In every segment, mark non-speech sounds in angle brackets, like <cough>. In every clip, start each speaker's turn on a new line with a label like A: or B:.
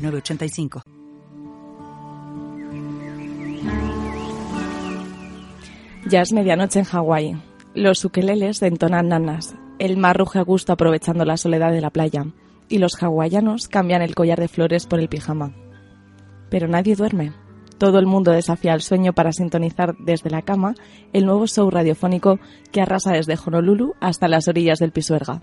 A: 906985.
B: Ya es medianoche en Hawái. Los ukeleles entonan nanas. El mar ruge a gusto aprovechando la soledad de la playa. Y los hawaianos cambian el collar de flores por el pijama. Pero nadie duerme. Todo el mundo desafía el sueño para sintonizar desde la cama el nuevo show radiofónico que arrasa desde Honolulu hasta las orillas del Pisuerga.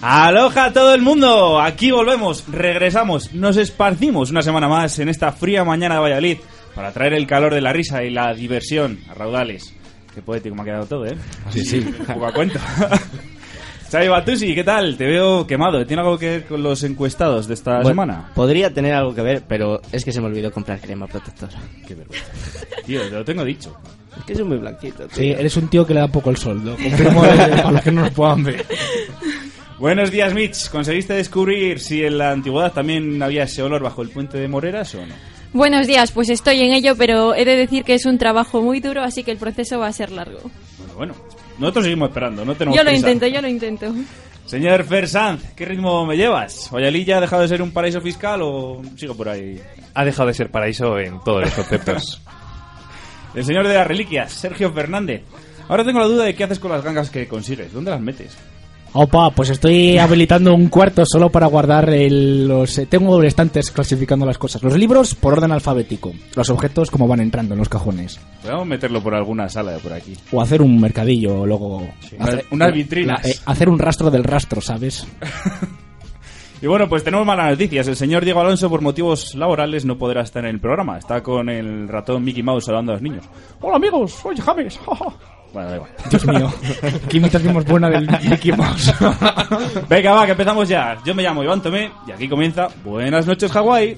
C: a
D: Aloha a todo el mundo, aquí volvemos, regresamos, nos esparcimos una semana más en esta fría mañana de Valladolid para traer el calor de la risa y la diversión a raudales. Qué poético me ha quedado todo, ¿eh?
E: Sí, sí.
D: Poco a cuento. <laughs> Xavi Batusi, ¿qué tal? Te veo quemado. ¿Tiene algo que ver con los encuestados de esta
E: Bueno,
D: semana?
E: Podría tener algo que ver, pero es que se me olvidó comprar crema protectora.
D: Qué vergüenza. Tío, te lo tengo dicho.
E: Es que soy muy blanquito. tío.
F: Sí, eres un tío que le da poco el sol, ¿no? Confirmo eh, para los que no nos puedan ver.
D: Buenos días, Mitch. ¿Conseguiste descubrir si en la antigüedad también había ese olor bajo el puente de Moreras o no?
G: Buenos días, pues estoy en ello, pero he de decir que es un trabajo muy duro, así que el proceso va a ser largo.
D: Bueno, bueno. Nosotros seguimos esperando, no tenemos
G: Yo lo
D: prisa.
G: intento, yo lo intento.
D: Señor Fersanz, ¿qué ritmo me llevas? ¿Valladolid ha dejado de ser un paraíso fiscal o sigo por ahí?
H: Ha dejado de ser paraíso en todos los conceptos. <laughs>
D: El señor de las reliquias, Sergio Fernández. Ahora tengo la duda de qué haces con las gangas que consigues. ¿Dónde las metes?
F: Opa, pues estoy habilitando un cuarto solo para guardar el- los... eh, Tengo doble estantes clasificando las cosas. Los libros por orden alfabético. Los objetos como van entrando en los cajones.
D: Podemos meterlo por alguna sala de por aquí.
F: O hacer un mercadillo, luego...
D: Unas-
F: hacer-
D: unas
F: la-
D: vitrinas.
F: la- eh, hacer un rastro del rastro, ¿sabes? <laughs>
D: Y bueno, pues tenemos malas noticias. El señor Diego Alonso, por motivos laborales, no podrá estar en el programa. Está con el ratón Mickey Mouse saludando a los niños.
F: Hola amigos, soy James.
D: Bueno, da igual.
F: Dios mío, qué imitación buena del <laughs> Mickey Mouse.
D: Venga, va, que empezamos ya. Yo me llamo Iván Tomé y aquí comienza Buenas noches, Hawái.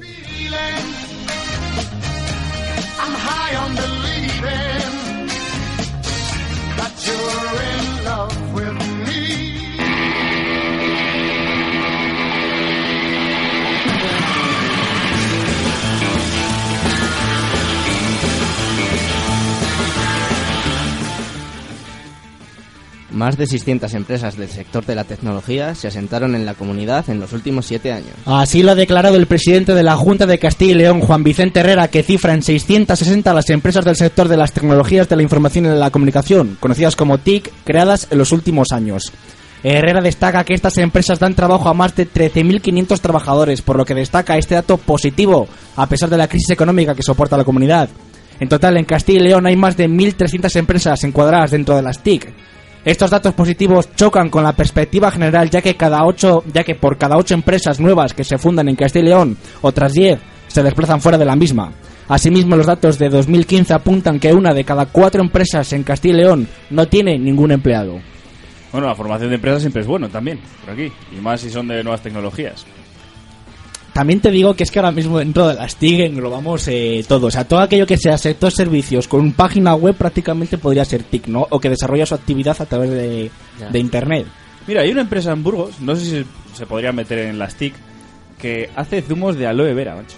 E: Más de 600 empresas del sector de la tecnología se asentaron en la comunidad en los últimos siete años.
F: Así lo ha declarado el presidente de la Junta de Castilla y León, Juan Vicente Herrera, que cifra en 660 las empresas del sector de las tecnologías de la información y de la comunicación, conocidas como TIC, creadas en los últimos años. Herrera destaca que estas empresas dan trabajo a más de 13.500 trabajadores, por lo que destaca este dato positivo, a pesar de la crisis económica que soporta la comunidad. En total, en Castilla y León hay más de 1.300 empresas encuadradas dentro de las TIC. Estos datos positivos chocan con la perspectiva general, ya que cada ocho, ya que por cada ocho empresas nuevas que se fundan en Castilla y León, otras 10 se desplazan fuera de la misma. Asimismo, los datos de 2015 apuntan que una de cada cuatro empresas en Castilla y León no tiene ningún empleado.
D: Bueno, la formación de empresas siempre es bueno también, por aquí. Y más si son de nuevas tecnologías.
F: También te digo que es que ahora mismo dentro de las TIC englobamos eh, todo. O sea, todo aquello que sea sector servicios con página web prácticamente podría ser TIC, ¿no? O que desarrolla su actividad a través de, de Internet.
D: Mira, hay una empresa en Burgos, no sé si se, podría meter en las TIC, que hace zumos de aloe vera, macho.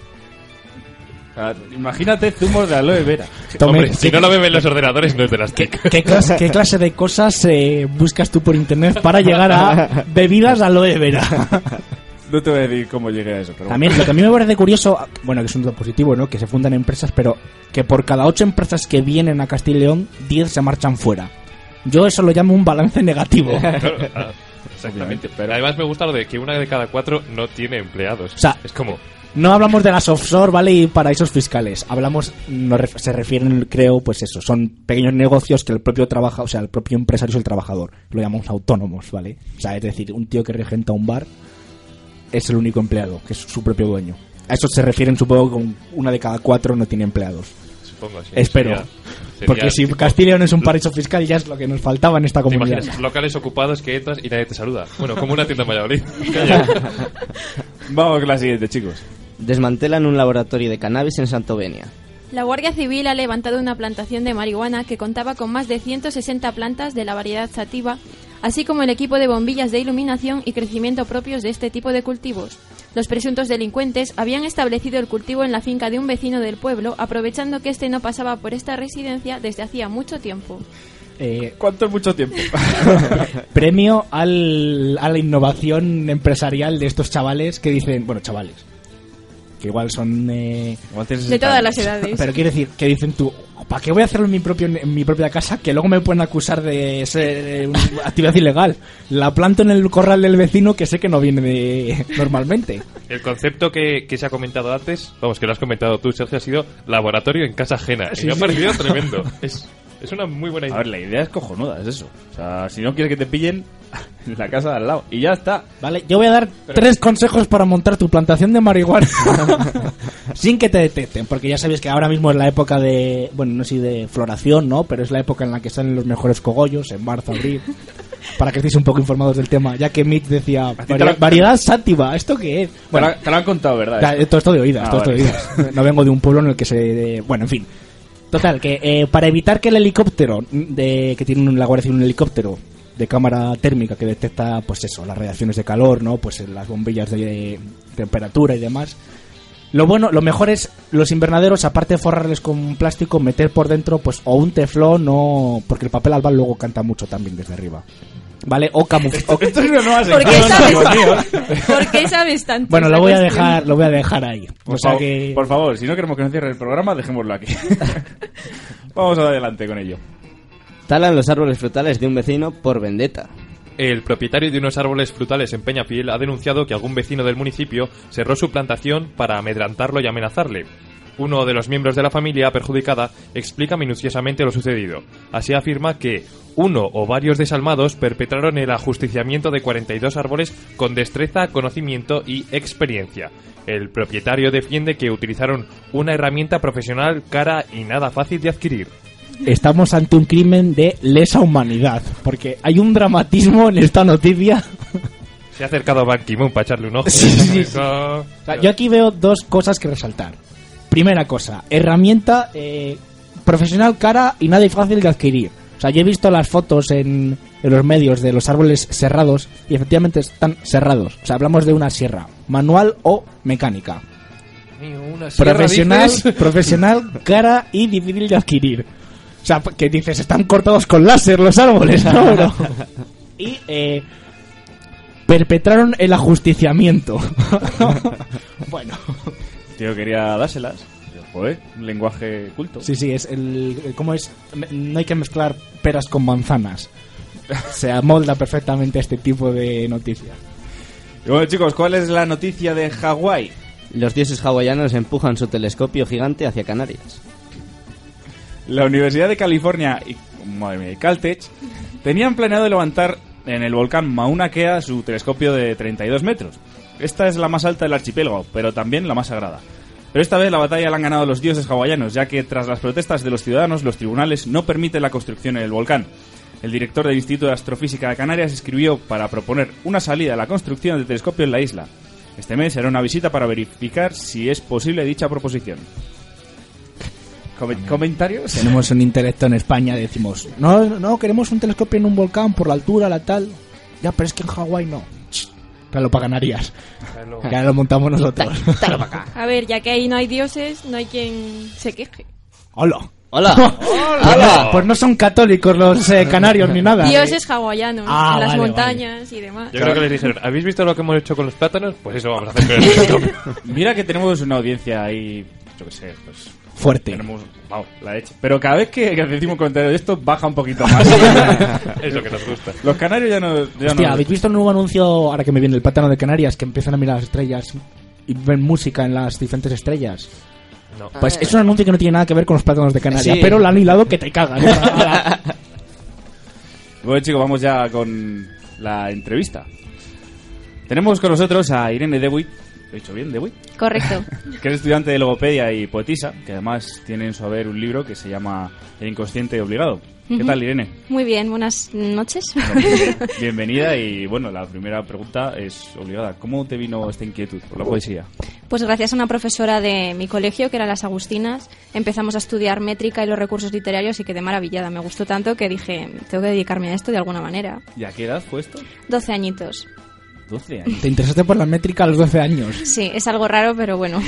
D: O sea, imagínate zumos de aloe vera. <laughs>
F: Tome,
H: Hombre, si
F: ¿qué-
H: no lo beben los ordenadores, no es de las TIC.
F: ¿Qué <laughs> clase, qué clase de cosas eh, buscas tú por internet para llegar a <laughs> bebidas aloe vera?
D: No te voy a decir cómo llegué a eso, pero
F: También, lo que a mí me parece curioso, bueno, que es un dato positivo, ¿no? Que se fundan empresas, pero que por cada ocho empresas que vienen a Castilla y León, 10 se marchan fuera. Yo eso lo llamo un balance negativo. <laughs> <laughs>
H: Claro, Exactamente. Pero además me gusta lo de que una de cada cuatro no tiene empleados.
F: O sea,
H: es como,
F: No hablamos de las offshore, ¿vale? Y paraísos fiscales. Hablamos, ref- se refieren, creo, pues eso, son pequeños negocios que el propio trabaja, o sea, el propio empresario es el trabajador. Lo llamamos autónomos, ¿vale? O sea, es decir, un tío que regenta un bar es el único empleado, que es su propio dueño. A eso se refieren, supongo, con una de cada cuatro no tiene empleados.
H: supongo así.
F: Espero.
H: Sería- sería
F: Porque si
H: tipo-
F: Castilla León es un paraíso fiscal, ya es lo que nos faltaba en esta
H: ¿Te
F: comunidad.
H: imaginas? Locales ocupados que entras y nadie te saluda. Bueno, como una tienda en Valladolid. <laughs>
D: Vamos con la siguiente, chicos.
E: Desmantelan un laboratorio de cannabis en Santovenia.
G: La Guardia Civil ha levantado una plantación de marihuana que contaba con más de 160 plantas de la variedad sativa, así como el equipo de bombillas de iluminación y crecimiento propios de este tipo de cultivos. Los presuntos delincuentes habían establecido el cultivo en la finca de un vecino del pueblo, aprovechando que este no pasaba por esta residencia desde hacía mucho tiempo.
F: Eh,
D: ¿Cuánto es mucho tiempo? <laughs>
F: premio al, a la innovación empresarial de estos chavales que dicen, bueno, chavales, que igual son... eh,
G: De todas las edades.
F: pero quiero decir, que dicen tú, ¿para qué voy a hacerlo en mi, propio, en mi propia casa? Que luego me pueden acusar de ser eh, una <laughs> actividad ilegal. La planto en el corral del vecino que sé que no viene de, <laughs> normalmente.
H: El concepto que, que se ha comentado antes, vamos, que lo has comentado tú, Sergio, ha sido laboratorio en casa ajena.
F: Sí,
H: y me ha parecido <laughs> tremendo. Es, es una muy buena idea.
D: A ver, la idea es cojonuda, es eso. O sea, si no quieres que te pillen <laughs> en la casa de al lado. Y ya está.
F: Vale, yo voy a dar tres consejos para montar tu plantación de marihuana <laughs> sin que te detecten, porque ya sabéis que ahora mismo es la época de, bueno, no sé si de floración, ¿no? Pero es la época en la que salen los mejores cogollos, en marzo, abril. <laughs> Para que estéis un poco informados del tema, ya que Mitch decía,
D: te
F: "Vari-
D: lo-
F: variedad sátiva, ¿esto qué es?
D: Bueno, te, lo, han contado, ¿verdad? Esto?
F: todo esto de oídas,
D: Ah,
F: todo esto de oídas. No vengo de un pueblo en el que se... bueno, en fin. Total, que eh, para evitar que el helicóptero, de que tiene un, la Guardia Civil un helicóptero de cámara térmica que detecta, pues eso, las radiaciones de calor, ¿no? Pues eh, las bombillas de temperatura y demás. Lo bueno, lo mejor es los invernaderos, aparte de forrarles con plástico, meter por dentro, pues, o un teflón, o... porque el papel albal luego canta mucho también desde arriba. ¿Vale? O camuflaje.
D: Esto es una nueva
G: ¿Por qué sabes,
D: amigos míos.
G: ¿Por qué sabes tanto?
F: Bueno, lo voy a dejar, lo voy a dejar ahí.
D: Por,
F: o sea
D: favor,
F: que...
D: por favor, si no queremos que nos cierre el programa, dejémoslo aquí. <laughs> Vamos adelante con ello.
E: Talan los árboles frutales de un vecino por vendetta.
H: El propietario de unos árboles frutales en Peñafiel ha denunciado que algún vecino del municipio cerró su plantación para amedrantarlo y amenazarle. Uno de los miembros de la familia perjudicada explica minuciosamente lo sucedido. Así afirma que uno o varios desalmados perpetraron el ajusticiamiento de 42 árboles con destreza, conocimiento y experiencia. El propietario defiende que utilizaron una herramienta profesional cara y nada fácil de adquirir.
F: estamos ante un crimen de lesa humanidad. Porque hay un dramatismo en esta noticia.
H: Se ha acercado Ban Ki-moon para echarle un ojo.
F: Sí, sí, sí.
H: No.
F: O sea, yo aquí veo dos cosas que resaltar. Primera cosa, herramienta eh, profesional cara y nada fácil de adquirir. O sea, yo he visto las fotos en, en los medios de los árboles cerrados y efectivamente están cerrados. O sea, hablamos de una sierra, manual o mecánica.
H: Una
F: Profesional,
H: dices. <laughs>
F: profesional, cara y difícil de adquirir. O sea, que dices, están cortados con láser los árboles, ¿no? Bro? <laughs> y eh, perpetraron el ajusticiamiento. <laughs> bueno.
D: Tío, quería dárselas. Joder, un lenguaje culto.
F: Sí, sí, es el, el- ¿Cómo es? No hay que mezclar peras con manzanas. Se amolda perfectamente este tipo de noticias.
D: Y bueno, chicos, ¿cuál es la noticia de Hawái?
E: Los dioses hawaianos empujan su telescopio gigante hacia Canarias.
D: La Universidad de California y, madre mía, y Caltech tenían planeado levantar en el volcán Mauna Kea su telescopio de 32 metros. Esta es la más alta del archipiélago, pero también la más sagrada. Pero esta vez la batalla la han ganado los dioses hawaianos, ya que tras las protestas de los ciudadanos, los tribunales no permiten la construcción en el volcán. El director del Instituto de Astrofísica de Canarias escribió para proponer una salida a la construcción del telescopio en la isla. Este mes será una visita para verificar si es posible dicha proposición. Come- ¿Comentarios?
F: Tenemos un intelecto en España, decimos, no, no, queremos un telescopio en un volcán por la altura, la tal. Ya, pero es que en Hawái no. Claro, para Canarias. Ya lo montamos nosotros.
G: A ver, ya que ahí no hay dioses, no hay quien se queje.
F: Hola.
E: Hola. <laughs>
F: Pues no, pues no son católicos los eh, canarios ni nada.
G: Dioses hawaianos
F: Ah,
G: en las
F: vale,
G: montañas y demás.
H: Yo creo que les dijeron, ¿habéis visto lo que hemos hecho con los plátanos? Pues eso vamos a hacer <laughs> con el telescopio.
D: Mira que tenemos una audiencia ahí, yo qué sé, pues...
F: Fuerte.
D: Tenemos, vamos, la leche. Pero cada vez que, que decimos un comentario de esto, baja un poquito más. <laughs>
H: es lo que nos gusta.
D: Los canarios ya no... Ya
F: Hostia,
D: no-
F: ¿habéis visto el nuevo anuncio, ahora que me viene el plátano de Canarias, que empiezan a mirar las estrellas y ven música en las diferentes estrellas?
H: No.
F: Pues es un anuncio que no tiene nada que ver con los plátanos de Canarias,
E: Sí.
F: pero lo han hilado que te cagan. <laughs> <laughs>
D: Bueno, chicos, vamos ya con la entrevista. Tenemos con nosotros a Irene Dewitt. ¿Lo he dicho bien, Dewitt?
G: Correcto. <laughs>
D: que es estudiante de logopedia y poetisa, que además tiene en su haber un libro que se llama El inconsciente obligado. ¿Qué tal, Irene?
I: Muy bien, buenas noches. <laughs>
D: Bienvenida y bueno, la primera pregunta es obligada. ¿Cómo te vino esta inquietud por la poesía?
I: Pues gracias a una profesora de mi colegio, que era Las Agustinas, empezamos a estudiar métrica y los recursos literarios y quedé maravillada. Me gustó tanto que dije, tengo que dedicarme a esto de alguna manera.
D: ¿Y a qué edad fue esto?
I: 12 añitos.
D: 12 años.
F: ¿Te interesaste por la métrica a los 12 años?
I: Sí, es algo raro, pero bueno.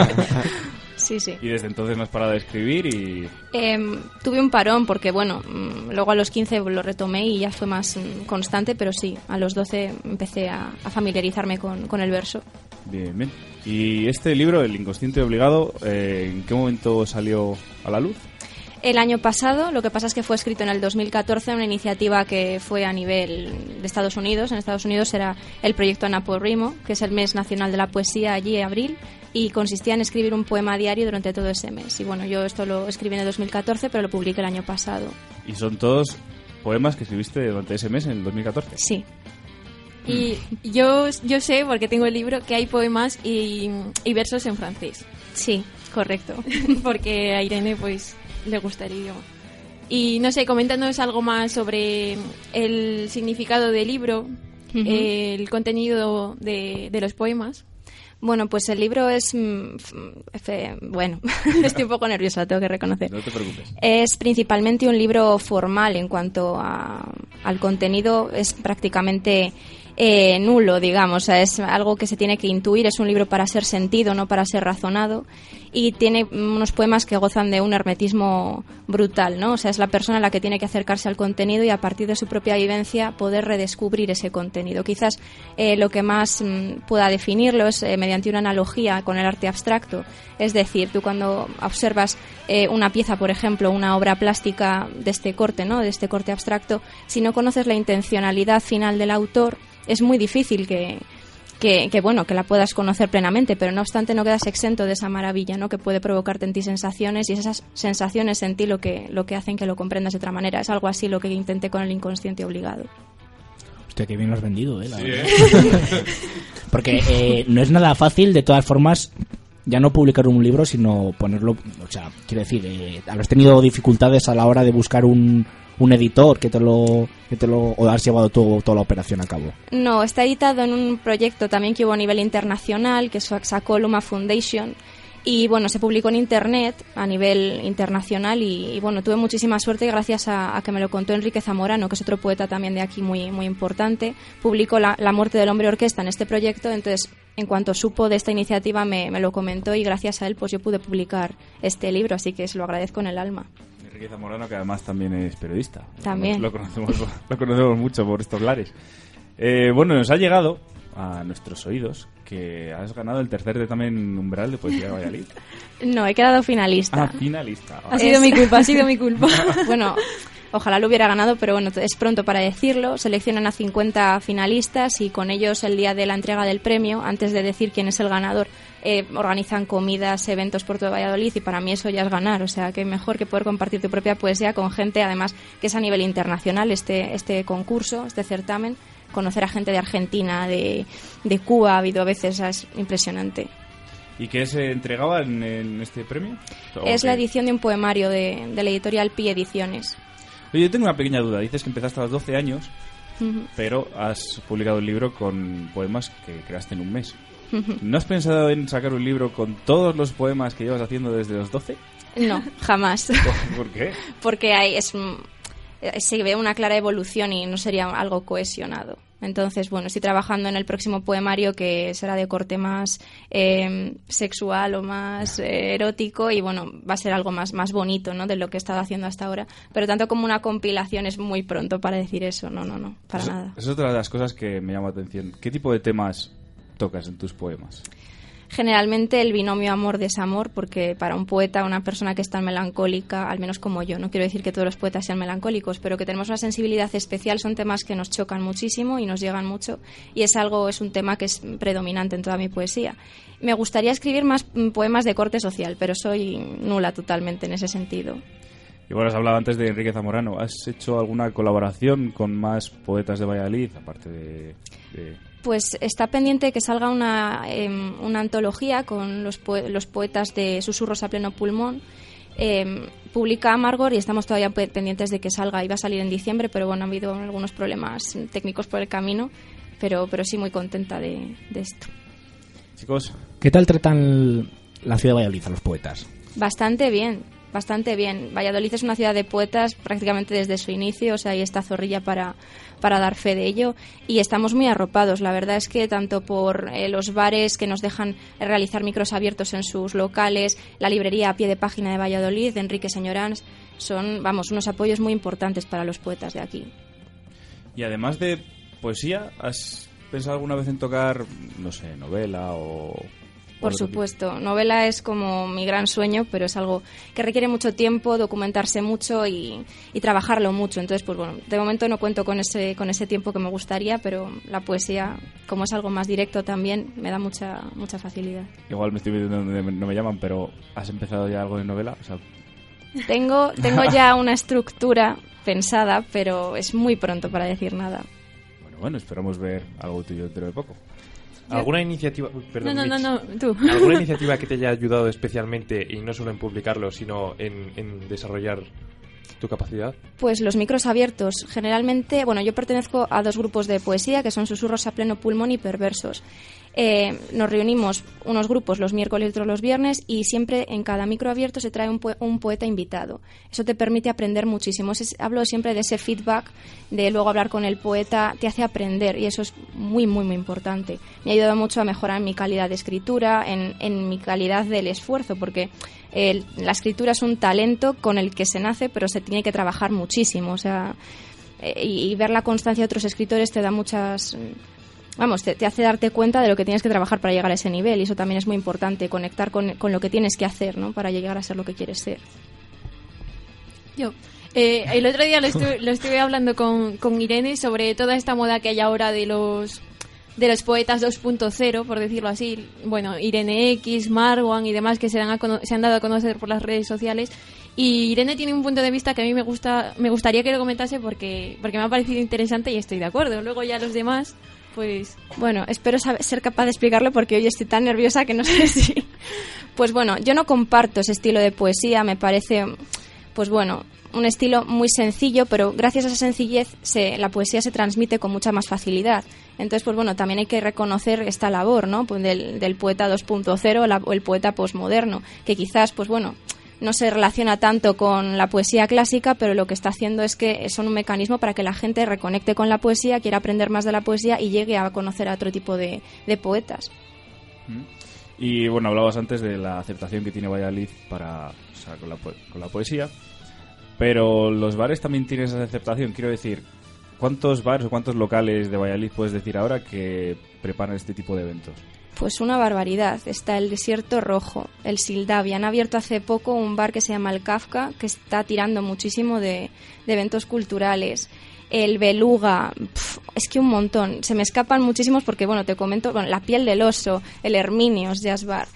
I: <laughs> sí, sí.
D: Y desde entonces no has parado de escribir y...
I: Em, tuve un parón porque, bueno, mm, luego a los 15 lo retomé y ya fue más mm, constante, pero sí, a los 12 empecé a, a familiarizarme con, con el verso.
D: Bien, bien. ¿Y este libro, El inconsciente obligado, eh, en qué momento salió a la luz?
I: El año pasado, lo que pasa es que fue escrito en el 2014, una iniciativa que fue a nivel de Estados Unidos. En Estados Unidos era el proyecto Anaporrimo, que es el mes nacional de la poesía allí, abril, y consistía en escribir un poema diario durante todo ese mes. Y bueno, yo esto lo escribí en el 2014, pero lo publiqué el año pasado.
D: Y son todos poemas que escribiste durante ese mes, en el 2014.
I: Sí.
G: Y yo, yo sé, porque tengo el libro, que hay poemas y, y versos en francés.
I: Sí, correcto. <laughs>
G: porque a Irene, pues, le gusta el idioma. Y no sé, coméntanos algo más sobre el significado del libro, el contenido de, de los poemas.
I: Bueno, pues el libro es... mm, bueno, <laughs> estoy un poco nerviosa, tengo que reconocer.
D: No te preocupes.
I: Es principalmente un libro formal en cuanto a- al contenido, es prácticamente eh, nulo, digamos, es algo que se tiene que intuir, es un libro para ser sentido, no para ser razonado, y tiene unos poemas que gozan de un hermetismo brutal, ¿no? O sea, es la persona la que tiene que acercarse al contenido y a partir de su propia vivencia poder redescubrir ese contenido. Quizás eh, lo que más mm, pueda definirlo es eh, mediante una analogía con el arte abstracto, es decir, tú cuando observas eh, una pieza, por ejemplo, una obra plástica de este corte, ¿no? De este corte abstracto, si no conoces la intencionalidad final del autor, es muy difícil que, que, que, bueno, que la puedas conocer plenamente, pero no obstante no quedas exento de esa maravilla, ¿no? Que puede provocarte en ti sensaciones y esas sensaciones en ti lo que, lo que hacen que lo comprendas de otra manera. Es algo así lo que intenté con el inconsciente obligado.
F: Hostia, qué bien lo has vendido, eh. la
H: Sí,
F: verdad.
H: ¿eh? <laughs>
F: Porque eh, no es nada fácil, de todas formas, ya no publicar un libro, sino ponerlo. O sea, quiero decir, eh, habrás tenido dificultades a la hora de buscar un, un editor que te lo. Que te lo o has llevado toda la operación a cabo.
I: No, está editado en un proyecto también que hubo a nivel internacional, que sacó Luma Foundation. Y bueno, se publicó en internet a nivel internacional y, bueno, tuve muchísima suerte gracias a, a que me lo contó Enrique Zamorano, que es otro poeta también de aquí muy, muy importante. Publicó la, la muerte del hombre orquesta en este proyecto, entonces en cuanto supo de esta iniciativa me, me lo comentó y gracias a él pues yo pude publicar este libro, así que se lo agradezco en el alma.
D: Enrique Zamorano, que además también es periodista.
I: También.
D: Lo conocemos, lo conocemos mucho por estos lares. Eh, bueno, nos ha llegado a nuestros oídos que has ganado el tercer certamen umbral de poesía de Valladolid. <laughs>
I: No, he quedado finalista.
D: Ah, finalista.
G: Ha sido
I: Es-
G: mi culpa, ha sido mi culpa. <laughs>
I: bueno, ojalá lo hubiera ganado, pero bueno, es pronto para decirlo. Seleccionan a 50 finalistas y con ellos el día de la entrega del premio, antes de decir quién es el ganador, eh, organizan comidas, eventos por todo Valladolid y para mí eso ya es ganar. O sea, que mejor que poder compartir tu propia poesía con gente, además, que es a nivel internacional este, este concurso, este certamen. Conocer a gente de Argentina, de, de Cuba, ha habido a veces, es impresionante.
D: ¿Y qué se entregaba en, en este premio? ¿O
I: Es
D: qué?
I: la edición de un poemario de, de la editorial Pi Ediciones.
D: Oye, yo tengo una pequeña duda. Dices que empezaste a los 12 años, pero has publicado un libro con poemas que creaste en un mes. ¿No has pensado en sacar un libro con todos los poemas que llevas haciendo desde los 12?
I: No, jamás. <laughs>
D: ¿Por qué?
I: Porque hay, es, eh, se ve una clara evolución y no sería algo cohesionado. Entonces, bueno, estoy trabajando en el próximo poemario que será de corte más eh, sexual o más eh, erótico y, bueno, va a ser algo más, más bonito, ¿no? De lo que he estado haciendo hasta ahora. Pero tanto como una compilación es muy pronto para decir eso. No, no, no, para
D: Eso-
I: nada.
D: Esa es otra de las cosas que me llama la atención. ¿Qué tipo de temas tocas en tus poemas?
I: Generalmente el binomio amor-desamor, porque para un poeta, una persona que es tan melancólica, al menos como yo, no quiero decir que todos los poetas sean melancólicos, pero que tenemos una sensibilidad especial, son temas que nos chocan muchísimo y nos llegan mucho, y es algo, es un tema que es predominante en toda mi poesía. Me gustaría escribir más mm, poemas de corte social, pero soy nula totalmente en ese sentido.
D: Igual has hablado antes de Enrique Zamorano. ¿Has hecho alguna colaboración con más poetas de Valladolid, aparte de... de-
I: Pues está pendiente que salga una, em, una antología con los, poe- los poetas de Susurros a pleno pulmón. Em, publica Amargor y estamos todavía pe- pendientes de que salga. Iba a salir en diciembre, pero bueno, ha habido algunos problemas técnicos por el camino. Pero, pero sí muy contenta de, de esto.
D: Chicos,
F: ¿Qué tal tratan la ciudad de Valladolid a los poetas?
I: Bastante bien, bastante bien. Valladolid es una ciudad de poetas prácticamente desde su inicio, o sea, ahí está Zorrilla para, para dar fe de ello. Y estamos muy arropados. La verdad es que tanto por eh, los bares que nos dejan realizar micros abiertos en sus locales, la librería a pie de página de Valladolid, de Enrique Señorans, son, vamos, unos apoyos muy importantes para los poetas de aquí.
D: y además de poesía, ¿has pensado alguna vez en tocar, no sé, novela o...
I: Por supuesto, novela es como mi gran sueño, pero es algo que requiere mucho tiempo, documentarse mucho y, y trabajarlo mucho. Entonces, pues bueno, de momento no cuento con ese, con ese tiempo que me gustaría, pero la poesía, como es algo más directo también, me da mucha, mucha facilidad.
D: Igual me estoy viendo donde no me llaman, pero ¿has empezado ya algo de novela? O sea,
I: Tengo, <laughs> tengo ya una estructura pensada, pero es muy pronto para decir nada.
D: bueno, bueno, esperamos ver algo tuyo dentro de poco.
H: ¿Alguna iniciativa... uy, perdón,
G: no, no,
H: Mitch.
G: no, no, tú.
H: ¿Alguna <laughs> iniciativa que te haya ayudado especialmente y no solo en publicarlo, sino en, en desarrollar tu capacidad?
I: Pues los micros abiertos. Generalmente, bueno, yo pertenezco a dos grupos de poesía que son Susurros a pleno pulmón y Perversos. Eh, nos reunimos unos grupos los miércoles y otros los viernes y siempre en cada micro abierto se trae un, poe- un poeta invitado. Eso te permite aprender muchísimo. Hablo siempre de ese feedback, de luego hablar con el poeta, te hace aprender y eso es muy, muy, muy importante. Me ha ayudado mucho a mejorar mi calidad de escritura, en, en mi calidad del esfuerzo, porque el- la escritura es un talento con el que se nace, pero se tiene que trabajar muchísimo. O sea, eh, y ver la constancia de otros escritores te da muchas. Vamos, te, hace darte cuenta de lo que tienes que trabajar para llegar a ese nivel y eso también es muy importante, conectar con, con lo que tienes que hacer, ¿no? Para llegar a ser lo que quieres ser.
G: Yo. Eh, el otro día lo estuve, hablando con, con Irene sobre toda esta moda que hay ahora de los de los poetas 2.0, por decirlo así. Bueno, Irene X, Marwan y demás que se han, a se han dado a conocer por las redes sociales. Y Irene tiene un punto de vista que a mí me gusta, me gustaría que lo comentase porque, porque me ha parecido interesante y estoy de acuerdo. Luego ya los demás, pues
I: Bueno, espero saber- ser capaz de explicarlo porque hoy estoy tan nerviosa que no <laughs> sé si... Pues bueno, yo no comparto ese estilo de poesía, me parece, pues bueno, un estilo muy sencillo, pero gracias a esa sencillez se, la poesía se transmite con mucha más facilidad. Entonces, pues bueno, también hay que reconocer esta labor, ¿no? Pues del, del poeta 2.0 o el poeta posmoderno, que quizás, pues bueno, no se relaciona tanto con la poesía clásica, pero lo que está haciendo es que son un mecanismo para que la gente reconecte con la poesía, quiera aprender más de la poesía y llegue a conocer a otro tipo de, de poetas.
D: Y bueno, hablabas antes de la aceptación que tiene Valladolid para, con, la, con la poesía. Pero los bares también tienen esa aceptación. Quiero decir, ¿cuántos bares o cuántos locales de Valladolid puedes decir ahora que preparan este tipo de eventos?
I: Pues una barbaridad. Está el Desierto Rojo, el Sildavia. Han abierto hace poco un bar que se llama El Kafka, que está tirando muchísimo de, de eventos culturales. El Beluga, es que un montón. Se me escapan muchísimos porque, bueno, te comento, bueno, La Piel del Oso, el Herminios Jazz Bar.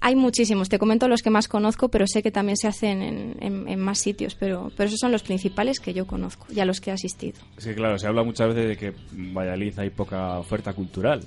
I: Hay muchísimos, te comento los que más conozco, pero sé que también se hacen en, en- en más sitios, pero, pero esos son los principales que yo conozco y a los que he asistido.
D: Es que claro, se habla muchas veces de que en Valladolid hay poca oferta cultural.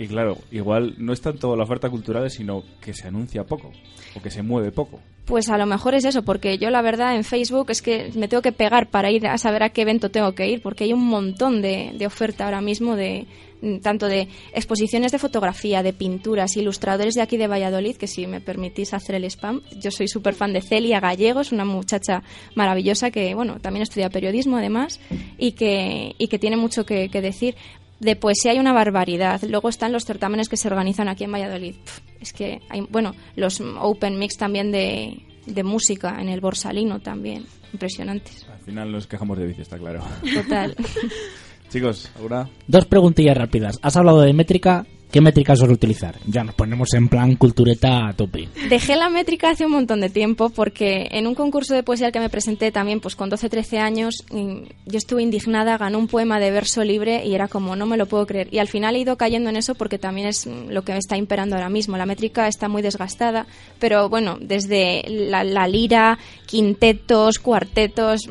D: Y claro, igual no es tanto la oferta cultural, sino que se anuncia poco o que se mueve poco.
I: Pues a lo mejor es eso, porque yo la verdad en Facebook es que me tengo que pegar para ir a saber a qué evento tengo que ir, porque hay un montón de, oferta ahora mismo de mm, tanto de exposiciones de fotografía, de pinturas, ilustradores de aquí de Valladolid, que si me permitís hacer el spam, yo soy súper fan de Celia Gallegos, una muchacha maravillosa que, bueno, también estudia periodismo además y que, y que tiene mucho que decir. De poesía hay una barbaridad. Luego están los certámenes que se organizan aquí en Valladolid. Es que hay, bueno, los Open Mix también de, de música en el Borsalino también. Impresionantes.
D: Al final nos quejamos de bici, está claro.
I: Total. <laughs>
D: Chicos, ¿alguna?
F: Dos preguntillas rápidas. Has hablado de métrica. ¿Qué métrica suele utilizar? Ya nos ponemos en plan cultureta a tope.
I: Dejé la métrica hace un montón de tiempo porque en un concurso de poesía al que me presenté también pues con 12-13 años mm, yo estuve indignada, ganó un poema de verso libre y era como no me lo puedo creer. Y al final he ido cayendo en eso porque también es lo que está imperando ahora mismo. La métrica está muy desgastada, pero bueno, desde la, lira, quintetos, cuartetos,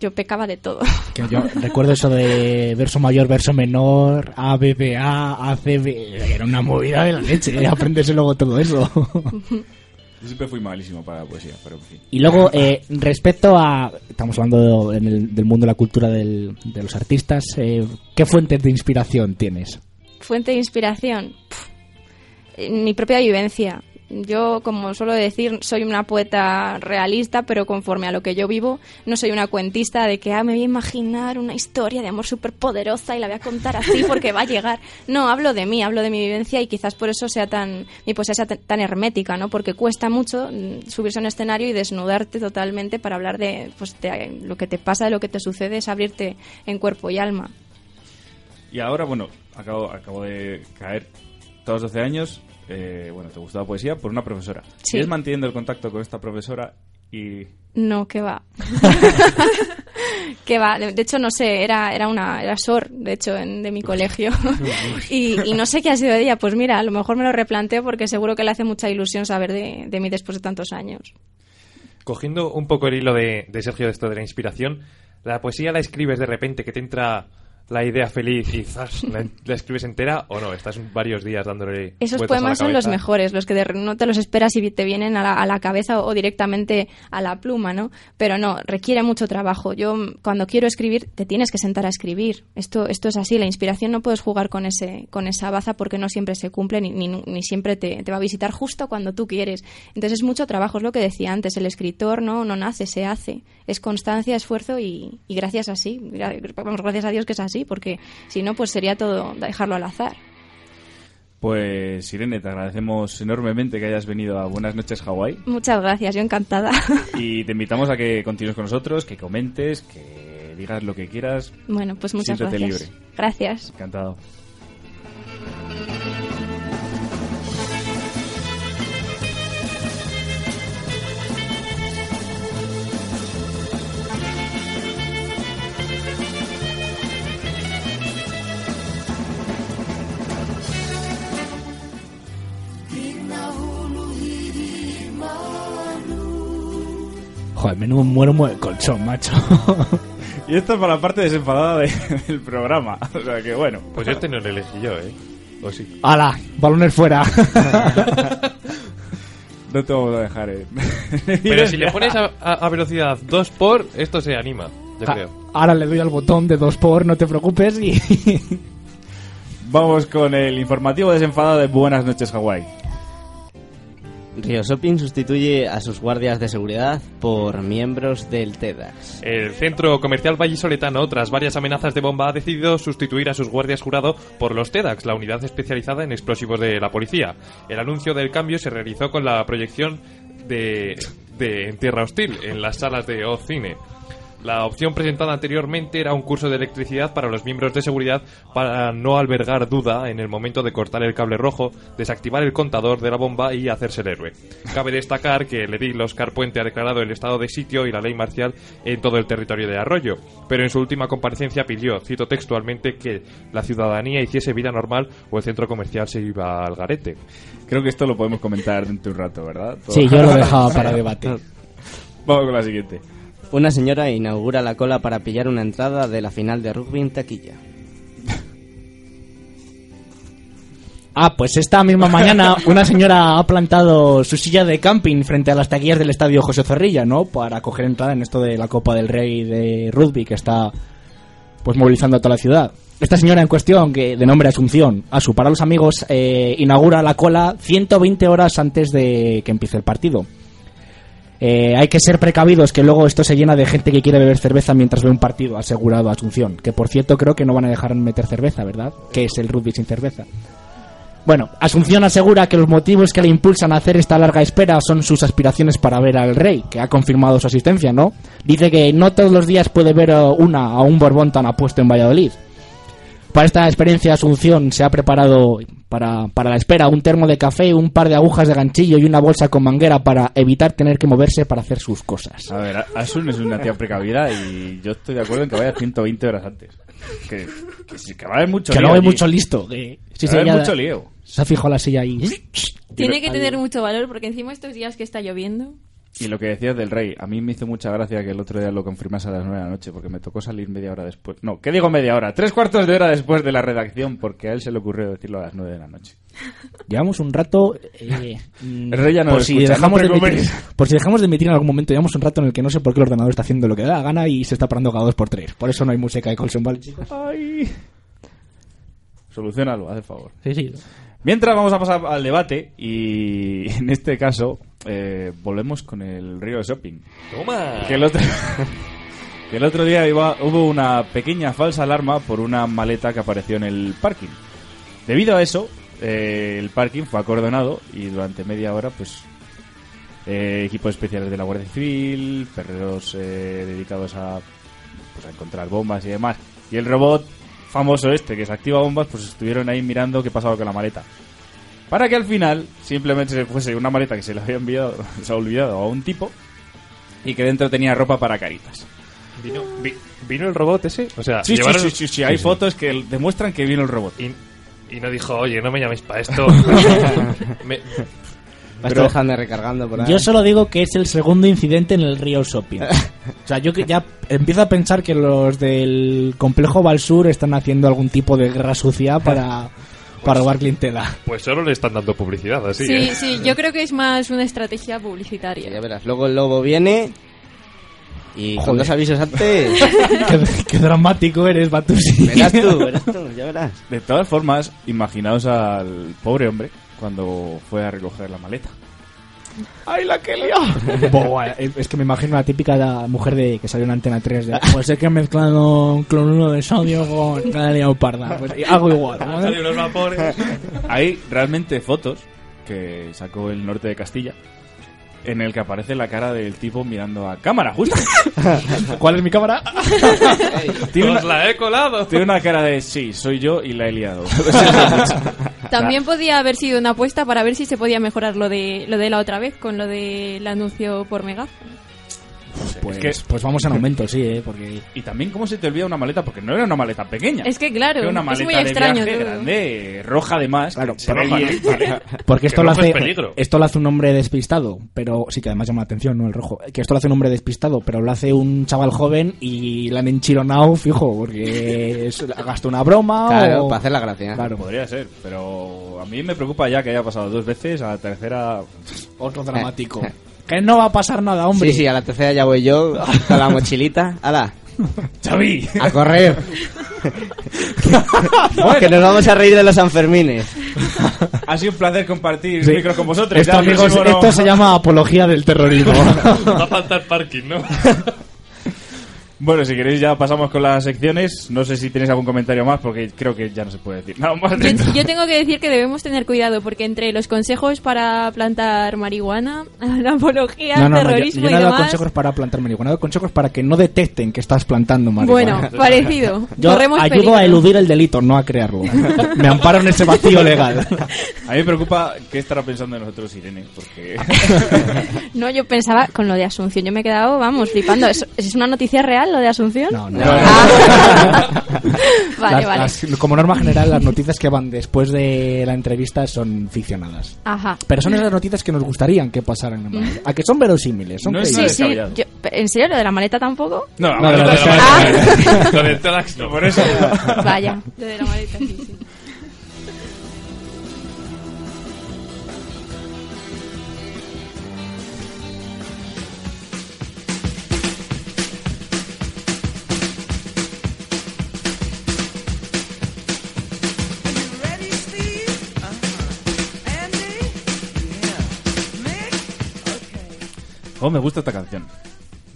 I: yo pecaba de todo. <laughs>
F: Que yo recuerdo eso de verso mayor, verso menor, A, B, B, A, A, C, B. Era una movida de la leche, ¿eh? aprenderse luego todo eso.
D: Yo siempre fui malísimo para la poesía, pero en fin.
F: Y luego, eh, respecto a. Estamos hablando en el- del mundo de la cultura del- de los artistas. eh, ¿Qué fuentes de inspiración tienes?
I: Fuente de inspiración. Mi propia vivencia. Yo, como suelo decir, soy una poeta realista, pero conforme a lo que yo vivo, no soy una cuentista de que ah, me voy a imaginar una historia de amor súper poderosa y la voy a contar así <laughs> porque va a llegar. No, hablo de mí, hablo de mi vivencia y quizás por eso sea tan, mi poesía sea tan, hermética, ¿no? Porque cuesta mucho mm, subirse a un escenario y desnudarte totalmente para hablar de, pues, de lo que te pasa, de lo que te sucede, es abrirte en cuerpo y alma.
D: Y ahora, bueno, acabo, acabo de caer todos 12 años. Eh, bueno, te gustaba poesía por una profesora.
I: Sí.
D: ¿Sigues manteniendo el contacto con esta profesora? Y
I: No, que va. <laughs> que va. De, hecho, no sé, era, era una, era Sor, de hecho, en- de mi colegio. <laughs> y, y no sé qué ha sido de ella. Pues mira, a lo mejor me lo replanteo porque seguro que le hace mucha ilusión saber de, de mí después de tantos años.
H: Cogiendo un poco el hilo de, de Sergio de esto de la inspiración, ¿la poesía la escribes de repente que te entra la idea feliz y ¡zas! la, la escribes entera o no? Estás varios días dándole
I: Esos
H: a la
I: poemas son los mejores, los que de- no te los esperas y te vienen a la, a la cabeza o directamente a la pluma, ¿no? Pero no, requiere mucho trabajo. Yo mm, cuando quiero escribir te tienes que sentar a escribir. Esto, esto es así, la inspiración no puedes jugar con ese, con esa baza porque no siempre se cumple ni, ni, ni siempre te, te va a visitar justo cuando tú quieres. Entonces es mucho trabajo, es lo que decía antes, el escritor no, no nace, se hace. Es constancia, esfuerzo y, y gracias así. Gra- Vamos, gracias a Dios que es así, porque si no, pues sería todo dejarlo al azar.
D: pues, Irene, te agradecemos enormemente que hayas venido a Buenas noches Hawái.
I: Muchas gracias, yo encantada.
D: Y te invitamos a que continúes con nosotros, que comentes, que digas lo que quieras.
I: Bueno, pues muchas
D: Siéntete
I: gracias.
D: libre.
I: Gracias.
D: Encantado.
F: Joder, menudo muero muere el colchón, macho. <laughs>
D: Y esto es para la parte desenfadada de- del programa. O sea que bueno.
H: Pues este no lo elegí yo, ¿eh? ¿O sí?
F: ¡Hala! Balones fuera. <laughs>
D: No te vamos a dejar, eh. <laughs>
H: Pero si le pones a, a- a velocidad 2 por, esto se anima, yo
F: Ja,
H: creo.
F: Ahora le doy al botón de dos por, no te preocupes. Y
D: Vamos con el informativo desenfadado de Buenas noches Hawái.
E: Río Shopping sustituye a sus guardias de seguridad por miembros del TEDx.
H: El centro comercial vallisoletano, tras varias amenazas de bomba, ha decidido sustituir a sus guardias jurado por los TEDx, la unidad especializada en explosivos de la policía. El anuncio del cambio se realizó con la proyección de, Tierra Hostil en las salas de O-Cine. La opción presentada anteriormente era un curso de electricidad para los miembros de seguridad para no albergar duda en el momento de cortar el cable rojo, desactivar el contador de la bomba y hacerse el héroe. Cabe destacar que el edil Oscar Puente ha declarado el estado de sitio y la ley marcial en todo el territorio de Arroyo, pero en su última comparecencia pidió, cito textualmente, que la ciudadanía hiciese vida normal o el centro comercial se iba al garete.
D: Creo que esto lo podemos comentar dentro de un rato, ¿verdad? Todo-
F: sí, yo lo <laughs> dejaba para debate.
D: Vamos con la siguiente.
E: Una señora inaugura la cola para pillar una entrada de la final de rugby en taquilla. <laughs>
F: Ah, pues esta misma mañana una señora ha plantado su silla de camping frente a las taquillas del estadio José Zorrilla, ¿no? Para coger entrada en esto de la Copa del Rey de rugby que está pues movilizando a toda la ciudad. Esta señora en cuestión, que de nombre Asunción, a su para los amigos, eh, inaugura la cola 120 horas antes de que empiece el partido. Eh, hay que ser precavidos que luego esto se llena de gente que quiere beber cerveza mientras ve un partido, asegurado Asunción. Que por cierto creo que no van a dejar meter cerveza, ¿verdad? Que es el rugby sin cerveza. Bueno, Asunción asegura que los motivos que le impulsan a hacer esta larga espera son sus aspiraciones para ver al rey, que ha confirmado su asistencia, ¿no? Dice que no todos los días puede ver una a un Borbón tan apuesto en Valladolid. Para esta experiencia Asunción se ha preparado para, para la espera un termo de café, un par de agujas de ganchillo y una bolsa con manguera para evitar tener que moverse para hacer sus cosas.
D: A ver, Asun es una tía precavida y yo estoy de acuerdo en que vaya 120 horas antes. Que, que, que va a haber mucho
F: que
D: lío
F: no hay
D: allí.
F: mucho listo. Que, sí,
D: Va a haber mucho lío.
F: Se ha fijado la silla ahí.
G: Tiene que tener mucho valor porque encima estos días que está lloviendo.
D: Y lo que decías del rey, a mí me hizo mucha gracia que el otro día lo confirmase a las 9 de la noche, porque me tocó salir media hora después. No, ¿qué digo media hora? Tres cuartos de hora después de la redacción, porque a él se le ocurrió decirlo a las 9 de la noche.
F: Llevamos un rato. eh, <laughs> mm,
D: El rey ya no
F: por,
D: lo
F: si
D: escucha,
F: dejamos
D: no
F: de emitir, por si dejamos de emitir en algún momento, llevamos un rato en el que no sé por qué el ordenador está haciendo lo que le da la gana y se está parando cada dos por tres. Por eso no hay música de Colson Valley, chicos.
D: Ay. Solucionalo, haz el favor.
F: Sí, sí.
D: Mientras vamos a pasar al debate y en este caso eh, volvemos con el río de shopping.
H: Toma.
D: Que el otro, <laughs> que el otro día iba- hubo una pequeña falsa alarma por una maleta que apareció en el parking. Debido a eso, eh, el parking fue acordonado y durante media hora, pues, eh, equipos especiales de la Guardia Civil, perreros eh, dedicados a, pues, a encontrar bombas y demás, y el robot famoso este que se activa bombas, pues estuvieron ahí mirando qué pasaba con la maleta. Para que al final simplemente se fuese una maleta que se le había enviado, <laughs> se ha olvidado a un tipo y que dentro tenía ropa para caritas.
H: ¿Vino, vi- ¿Vino el robot ese? O sea,
D: Sí, sí,
H: llevaron-
D: sí, sí, sí, hay fotos que demuestran que vino el robot.
H: Y, y no dijo, oye, no me llaméis para esto. <laughs> Me-
D: Pero-
E: dejando recargando por ahí.
F: Yo solo digo que es el segundo incidente en el río Shopping. <laughs> O sea, yo que ya empiezo a pensar que los del complejo Valsur están haciendo algún tipo de guerra sucia para, para robar clientela.
H: pues solo le están dando publicidad, así.
G: Sí,
H: ¿eh?
G: sí, yo creo que es más una estrategia
E: Ya
G: publicitaria.
E: verás, luego el lobo viene y con dos avisos antes. <laughs>
F: qué, qué dramático eres, Batusi.
E: verás tú, <laughs> verás tú, ya verás.
D: De todas formas, imaginaos al pobre hombre cuando fue a recoger la maleta. ¡Ay, la que lió! <laughs>
F: Buah, es es que me imagino la típica la mujer de que salió en Antena 3 de pues es que he mezclado cloruro de sodio con cada leoparda. Pues hago igual. ¿no?
H: Salen unos vapores.
D: Hay realmente fotos que sacó el norte de Castilla en el que aparece la cara del tipo mirando a cámara, justo. <laughs>
F: ¿Cuál es mi cámara? <laughs>
D: Tiene
H: ¡Os
D: una,
H: la he colado!
D: tiene una cara de sí, soy yo y la he liado. <laughs>
G: También podía haber sido una apuesta para ver si se podía mejorar lo de lo de la otra vez con lo del anuncio por
F: Pues,
D: Es que-
F: pues vamos en aumento, sí, ¿eh? Porque
D: Y también cómo se te olvida una maleta, porque no era una maleta pequeña.
G: Es que claro,
D: Era una
G: es
D: maleta
G: muy
D: de
G: extraño
D: viaje
G: todo.
D: grande, roja además.
F: Claro,
H: roja. <laughs>
F: Porque esto lo hace
H: es
F: esto lo hace un hombre despistado, pero sí que además llama la atención, no el rojo. Que esto lo hace un hombre despistado, pero lo hace un chaval joven y la han enchironado fijo, porque es, <laughs> gastó una broma
E: Claro,
F: o
E: para hacer la gracia.
F: Claro,
D: Podría ser, pero a mí me preocupa ya que haya pasado dos veces, a la tercera...
F: otro dramático. <laughs> que no va a pasar nada, hombre.
E: Sí, sí, a la tercera ya voy yo con la mochilita. ¡Hala! <laughs>
D: ¡Xavi!
E: ¡A correr! <laughs> que nos vamos a reír de los Sanfermines.
D: Ha sido un placer compartir
F: Sí.
D: micros con vosotros.
F: Esto,
D: Ya el
F: amigos,
D: próximo no-
F: esto se llama apología del terrorismo. <laughs>
H: Va a faltar parking, ¿no?
D: Bueno, si queréis ya pasamos con las secciones. No sé si tenéis algún comentario más, porque creo que ya no se puede decir nada más.
G: Yo, yo tengo que decir que debemos tener cuidado porque entre los consejos para plantar marihuana, <laughs> la apología,
F: No, no, no, yo,
G: terrorismo
F: yo no
G: y
F: he dado
G: demás.
F: consejos para plantar marihuana, he dado consejos para que no detecten que estás plantando marihuana.
G: Bueno, <laughs> parecido.
F: yo
G: Corremos
F: ayudo
G: peligro.
F: a eludir el delito, no a crearlo. <laughs> Me amparo en ese vacío legal.
D: A mí me preocupa qué estará pensando de nosotros Irene, porque...
I: No, yo pensaba con lo de Asunción, yo me he quedado, vamos, flipando. ¿Es, es una noticia real lo de Asunción?
F: No, no.
I: Ah. vale,
F: Las-
I: vale.
F: las- como norma general, las noticias que van después de la entrevista son ficcionadas.
I: Ajá.
F: Pero son esas noticias que nos gustarían que pasaran en Madrid. A que son verosímiles, son
D: No es
I: Sí, sí. yo- ¿En serio lo de la maleta tampoco?
D: No,
F: No,
D: la
F: de la
D: maleta-
H: tórax no.
D: por eso.
I: Vaya.
G: Lo de la maleta, sí, sí.
D: Oh, me gusta esta canción.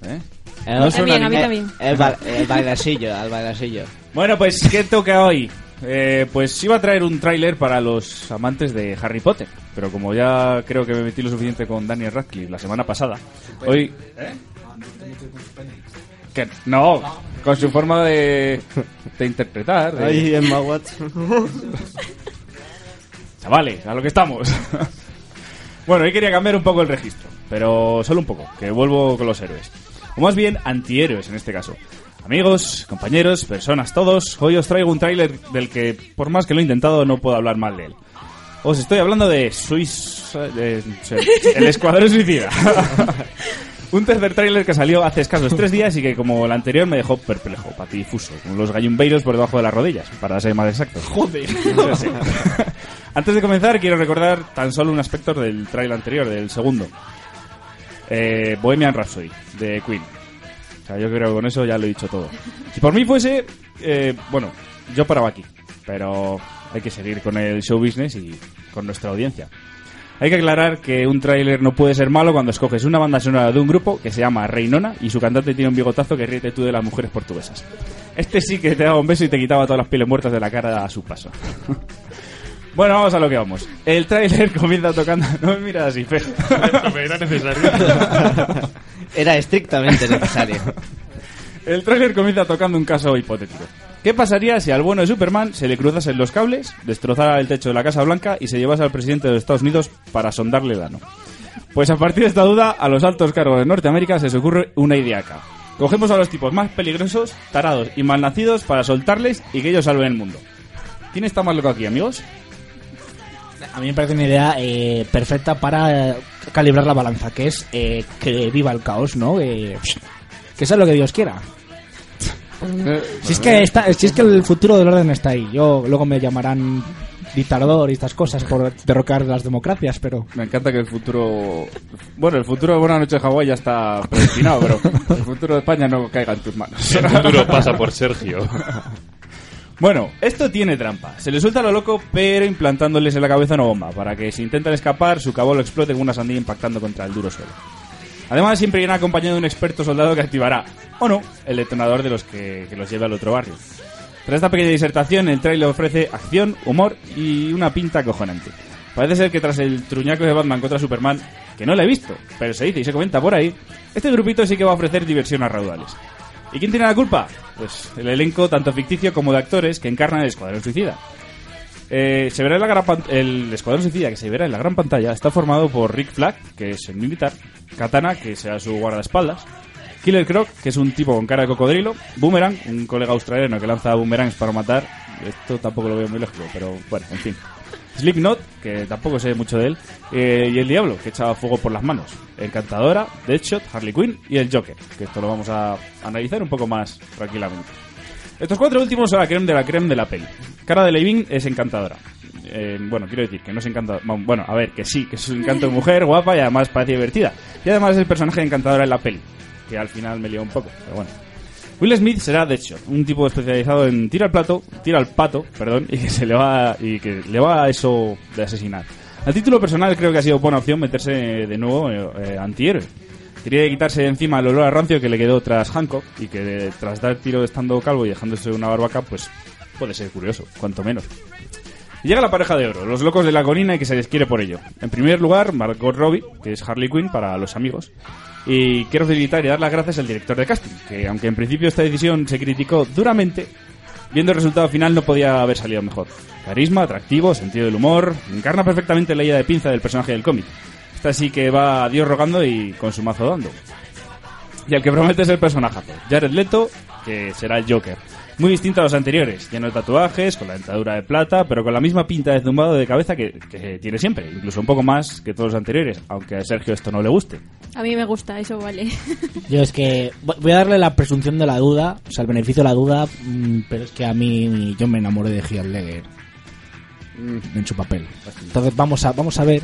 D: ¿Eh?
E: Eh,
G: mí también, a mí también.
E: El, ba- el bailasillo, el bailasillo.
D: Bueno, pues, ¿qué toca hoy? Eh, pues iba a traer un tráiler para los amantes de Harry Potter, pero como ya creo que me metí lo suficiente con Daniel Radcliffe la semana pasada, hoy... ¿Eh? Que no, con su forma de, de interpretar. de-
E: Ay, Emma Watson. <laughs>
D: Chavales, a lo que estamos. <laughs> bueno, hoy quería cambiar un poco el registro, pero solo un poco, que vuelvo con los héroes. O más bien, antihéroes en este caso. Amigos, compañeros, personas, todos, hoy os traigo un tráiler del que, por más que lo he intentado, no puedo hablar mal de él. Os estoy hablando de Swiss... de- <laughs> el Escuadrón Suicida. <laughs> un tercer tráiler que salió hace escasos tres días y que, como el anterior, me dejó perplejo, patidifuso, con los gallumbeiros por debajo de las rodillas, para ser más exacto.
F: Joder. <laughs>
D: Antes de comenzar, quiero recordar tan solo un aspecto del trailer anterior, del segundo. Eh, Bohemian Rhapsody, de Queen. O sea, yo creo que con eso ya lo he dicho todo. Si por mí fuese, eh, bueno, yo paraba aquí. Pero hay que seguir con el show business y con nuestra audiencia. Hay que aclarar que un tráiler no puede ser malo cuando escoges una banda sonora de un grupo que se llama Reinona y su cantante tiene un bigotazo que ríete tú de las mujeres portuguesas. Este sí que te daba un beso y te quitaba todas las pieles muertas de la cara a su paso. <laughs> bueno, vamos a lo que vamos. El tráiler <laughs> comienza tocando... No me miras así, Fer.
H: Era necesario. <laughs>
E: Era estrictamente necesario.
D: El tráiler comienza tocando un caso hipotético. ¿Qué pasaría si al bueno de Superman se le cruzasen los cables, destrozara el techo de la Casa Blanca y se llevase al presidente de los Estados Unidos para sondarle el ano? Pues a partir de esta duda, a los altos cargos de Norteamérica se les ocurre una idea acá. Cogemos a los tipos más peligrosos, tarados y malnacidos para soltarles y que ellos salven el mundo. ¿Quién está más loco aquí, amigos?
F: A mí me parece una idea eh, perfecta para eh, calibrar la balanza, que es eh, que viva el caos, ¿no? Eh, que sea lo que Dios quiera. Si es que está, si es que el futuro del orden está ahí. Yo luego me llamarán dictador y estas cosas por derrocar las democracias, pero
D: Me encanta que el futuro... Bueno, el futuro de Buena Noche Hawái ya está predestinado, pero el futuro de España no caiga en tus manos.
H: El futuro pasa por Sergio. <laughs>
D: Bueno, esto tiene trampa. Se le suelta lo loco, pero implantándoles en la cabeza una bomba, para que si intentan escapar, su cabo lo explote con una sandía impactando contra el duro suelo. Además, siempre viene acompañado de un experto soldado que activará, o no, el detonador de los que, que los lleve al otro barrio. Tras esta pequeña disertación, el trailer ofrece acción, humor y una pinta acojonante. Parece ser que tras el truñaco de Batman contra Superman, que no lo he visto, pero se dice y se comenta por ahí, este grupito sí que va a ofrecer diversión a raudales. ¿Y quién tiene la culpa? Pues el elenco tanto ficticio como de actores que encarnan el Escuadrón Suicida. Eh, se verá en la gran el Escuadrón Suicida que se verá en la gran pantalla está formado por Rick Flag, que es el militar, Katana, que será su guardaespaldas, Killer Croc, que es un tipo con cara de cocodrilo, Boomerang, un colega australiano que lanza boomerangs para matar, esto tampoco lo veo muy lógico, pero bueno, en fin. Slipknot, que tampoco sé mucho de él, eh, y el Diablo, que echa fuego por las manos. Encantadora, Deadshot, Harley Quinn y el Joker, que esto lo vamos a analizar un poco más tranquilamente. Estos cuatro últimos son la creme de la creme de la peli. Cara de Levin es encantadora. Eh, bueno, quiero decir que no es encantadora. Bueno, a ver, que sí, que es un encanto de mujer, guapa y además parece divertida. Y además es el personaje encantadora en la peli, que al final me lió un poco, pero bueno. Will Smith será Deadshot, un tipo especializado en tira al plato, tira al pato, perdón, <laughs> y que se le va y que le va a eso de asesinar. A título personal creo que ha sido buena opción meterse de nuevo eh, eh, antihéroe. Quería quitarse de encima el olor a rancio que le quedó tras Hancock y que tras dar tiro estando calvo y dejándose una barbaca, pues puede ser curioso, cuanto menos. Llega la pareja de oro, los locos de la colina y que se les quiere por ello. En primer lugar, Margot Robbie, que es Harley Quinn para los amigos. Y quiero felicitar y dar las gracias al director de casting, que aunque en principio esta decisión se criticó duramente, viendo el resultado final no podía haber salido mejor. Carisma, atractivo, sentido del humor, encarna perfectamente la idea de pinza del personaje del cómic. Esta sí que va a Dios rogando y con su mazo dando. Y el que promete es el personaje, Jared Leto, que será el Joker. Muy distinto a los anteriores, lleno de tatuajes, con la dentadura de plata, pero con la misma pinta de zumbado de cabeza que, que tiene siempre, incluso un poco más que todos los anteriores, aunque a Sergio esto no le guste.
G: A mí me gusta, eso vale. <laughs>
F: yo es que voy voy a darle la presunción de la duda, o sea, el beneficio de la duda, mm, pero es que a mí yo me enamoré de Heath Ledger mm, en su papel. Entonces vamos a vamos a ver,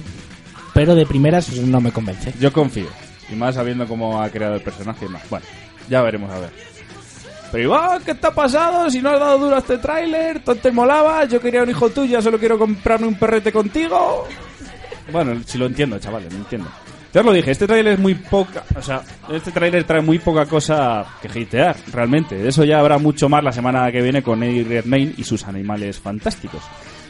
F: pero de primeras no me convence.
D: Yo confío, y más sabiendo cómo ha creado el personaje y más. Bueno, ya veremos a ver. Pero Iván, ¿qué está pasado? Si no has dado duro a este tráiler, tú te molaba, yo quería un hijo tuyo, solo quiero comprarme un perrete contigo. Bueno, si lo entiendo, chavales, lo entiendo. Ya os lo dije, este tráiler es muy poca, o sea, este tráiler trae muy poca cosa que hatear, realmente. De eso ya habrá mucho más la semana que viene con Eddie Redmayne y sus animales fantásticos.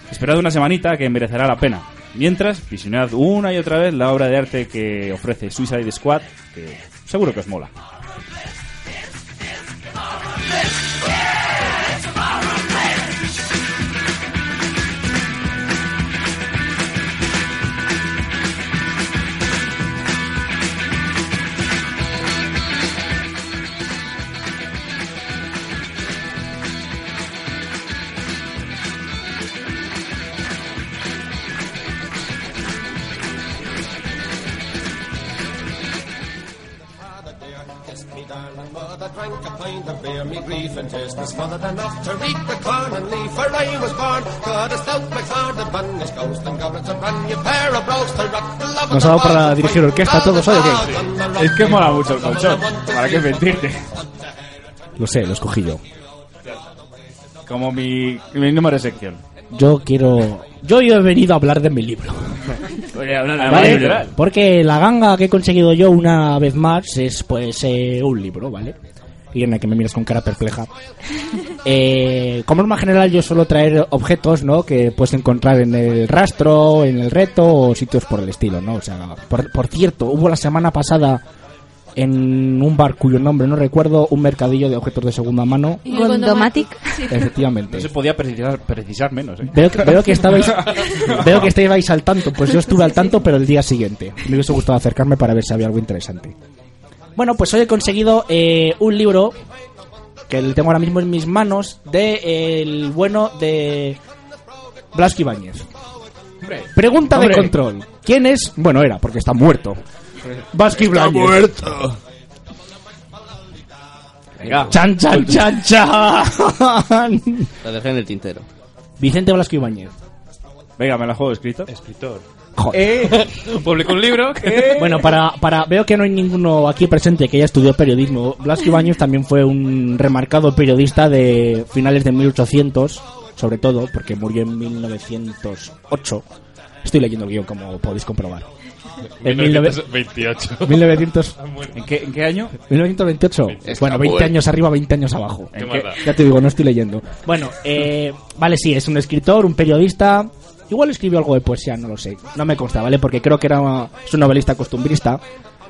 D: Esperad una semanita que merecerá la pena. Mientras, visionad una y otra vez la obra de arte que ofrece Suicide Squad, que seguro que os mola.
J: this Mother drank a pint of beer, me grief and tears was smothered enough to reap the corn and where I was born. Got a stout McLeod, the bunnish ghost, and goblins a brand new pair of brogues to rock the love
F: ¿Nos ha dado para dirigir orquesta todos hoy o qué?
D: Es que mola mucho el colchón, ¿para qué mentirte?
F: Lo sé, lo escogí yo.
D: Como mi, mi número de sección.
F: Yo quiero... Yo he venido a hablar de mi libro. ¿Vale? Porque la ganga que he conseguido yo una vez más es pues eh, un libro, ¿vale? Y en el que me miras con cara perpleja. <laughs> Eh, como norma general yo suelo traer objetos, ¿no? Que puedes encontrar en el rastro, en el reto o sitios por el estilo, ¿no? O sea, por, por cierto, hubo la semana pasada en un bar cuyo nombre no recuerdo, un mercadillo de objetos de segunda mano.
I: Gondomatic.
F: Efectivamente.
D: No se podía precisar, precisar menos, ¿eh?
F: Veo que, veo que estabais <laughs> veo que estabais al tanto, pues yo estuve al tanto, pero el día siguiente. Me hubiese gustado acercarme para ver si había algo interesante. Bueno, pues hoy he conseguido eh, un libro que tengo ahora mismo en mis manos de eh, el bueno de Blasco Ibáñez. Pregunta
D: Hombre.
F: de control. ¿Quién es? Bueno, era, porque está muerto. Blasco Ibáñez.
E: muerto.
D: Venga.
F: Chan, chan, chan, chan.
E: Lo dejé en el tintero.
F: Vicente Blasco Ibáñez.
D: Venga, me la juego escrito.
H: Escritor.
F: Joder. <laughs>
H: Publicó un libro.
F: Bueno, para, para veo que no hay ninguno aquí presente que haya estudiado periodismo. Blasco Ibáñez también fue un remarcado periodista de finales de 1800, sobre todo, porque murió en 1908. Estoy leyendo el guion, como podéis comprobar. En
H: 1928.
F: 1900,
D: ¿En qué, ¿En qué año?
F: 1928.
E: Está
F: bueno, 20
E: muerto.
F: años arriba, 20 años abajo.
H: ¿Qué
F: ¿En? Ya te digo, no estoy leyendo. Bueno, eh, vale, sí, es un escritor, un periodista. Igual escribió algo de poesía, no lo sé. No me consta, ¿vale? Porque creo que era es un novelista costumbrista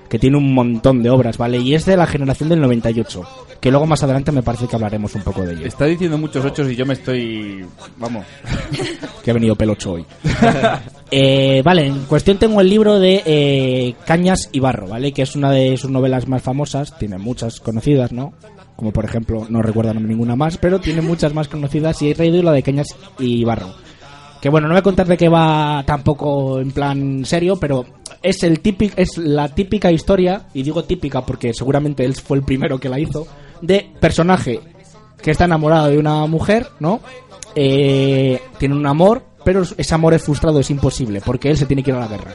F: que tiene un montón de obras, ¿vale? Y es de la generación del 98. Que luego más adelante me parece que hablaremos un poco de ello.
D: Está diciendo muchos ochos y yo me estoy... Vamos. <laughs>
F: Que ha venido pelocho hoy. <laughs> Eh, vale, en cuestión tengo el libro de eh, Cañas y Barro, ¿vale? Que es una de sus novelas más famosas. Tiene muchas conocidas, ¿no? Como por ejemplo, no recuerdo ninguna más, pero tiene muchas más conocidas y he traído la de Cañas y Barro. Que bueno, no voy a contar de qué va tampoco en plan serio, pero es el típico, es la típica historia, y digo típica porque seguramente él fue el primero que la hizo, de personaje que está enamorado de una mujer, ¿no? Eh, tiene un amor, pero ese amor es frustrado, es imposible, porque él se tiene que ir a la guerra.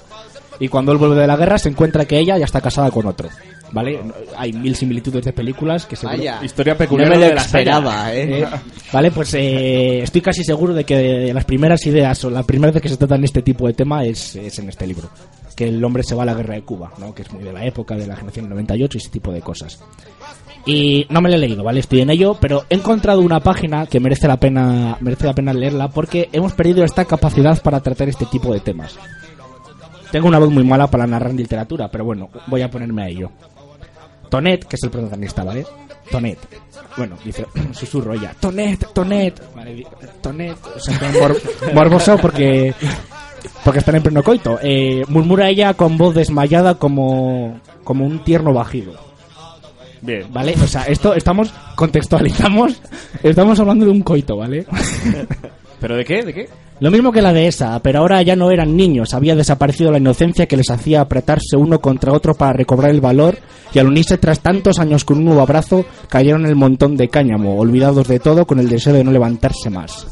F: Y cuando él vuelve de la guerra se encuentra que ella ya está casada con otro. ¿Vale? Hay mil similitudes de películas que seguro...
E: Vaya.
D: Historia
E: No
D: peculiar
E: me lo
D: de la
E: esperaba, ¿eh? <laughs>
F: Eh, Vale, pues eh, estoy casi seguro de que de las primeras ideas o la primera vez que se trata en este tipo de tema es, es en este libro. Que el hombre se va a la guerra de Cuba, ¿no? Que es muy de la época de la generación 98 y ese tipo de cosas. Y no me lo he leído, ¿vale? Estoy en ello, pero he encontrado una página que merece la pena, merece la pena leerla porque hemos perdido esta capacidad para tratar este tipo de temas. Tengo una voz muy mala para narrar en literatura, pero bueno, voy a ponerme a ello. Tonet, que es el protagonista, ¿vale? Tonet. Bueno, dice, <clears throat> susurro ella. Tonet, Tonet. Vale, Tonet. O sea, mor- <laughs> morboso porque porque están en pleno coito. Eh, murmura ella con voz desmayada como como un tierno bajido.
D: Bien.
F: ¿Vale? O sea, esto estamos contextualizamos, estamos hablando de un coito, ¿vale? <laughs>
D: ¿Pero de qué? ¿De qué?
F: Lo mismo que la de esa, pero ahora ya no eran niños, había desaparecido la inocencia que les hacía apretarse uno contra otro para recobrar el valor y al unirse tras tantos años con un nuevo abrazo, cayeron en el montón de cáñamo, olvidados de todo con el deseo de no levantarse más.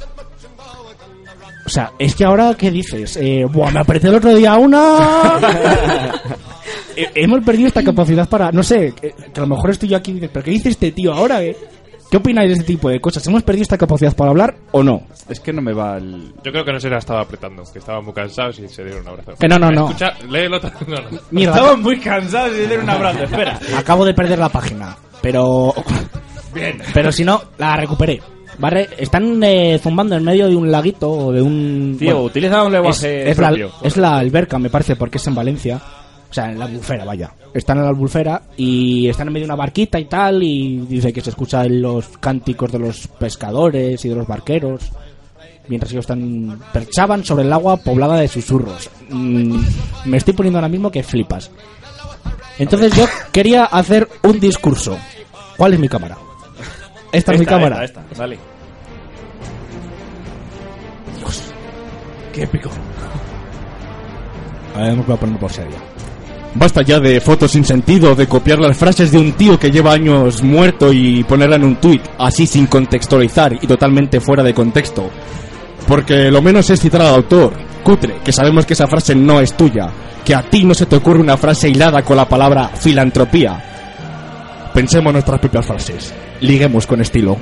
F: O sea, es que ahora, ¿qué dices? Eh, Buah, me apreté el otro día una... <laughs> Eh, Hemos perdido esta capacidad para, no sé, que, que a lo mejor estoy yo aquí y dices, ¿pero qué dice este tío ahora? eh?". ¿Qué opináis de este tipo de cosas? ¿Hemos perdido esta capacidad para hablar o no?
D: Es que no me va el...
H: Yo creo que no se la estaba apretando, que estaban muy cansados y se dieron un abrazo.
F: Que no, no, no.
H: Escucha, léelo. <laughs> No, no.
D: Estaban muy cansados y le dieron un abrazo. Espera. <laughs>
F: acabo de perder la página, pero...
D: Bien.
F: Pero si no, la recuperé. ¿Vale? Están eh, zumbando en medio de un laguito o de un...
D: Tío,
F: bueno,
D: utiliza un lenguaje
F: es la,
D: propio.
F: es la alberca, me parece, porque es en Valencia. O sea, en la albufera, vaya. Están en la albufera y están en medio de una barquita y tal. Y dice que se escuchan los cánticos de los pescadores y de los barqueros. Mientras ellos están perchaban sobre el agua poblada de susurros. Mm, me estoy poniendo ahora mismo que flipas. Entonces yo quería hacer un discurso. ¿Cuál es mi cámara? Esta, es mi cámara.
D: Esta, esta, dale.
F: Qué épico. A ver, me voy a poner por serio. Basta ya de fotos sin sentido, de copiar las frases de un tío que lleva años muerto y ponerla en un tuit, así sin contextualizar y totalmente fuera de contexto. Porque lo menos es citar al autor, cutre, que sabemos que esa frase no es tuya, que a ti no se te ocurre una frase hilada con la palabra filantropía. Pensemos nuestras propias frases, liguemos con estilo.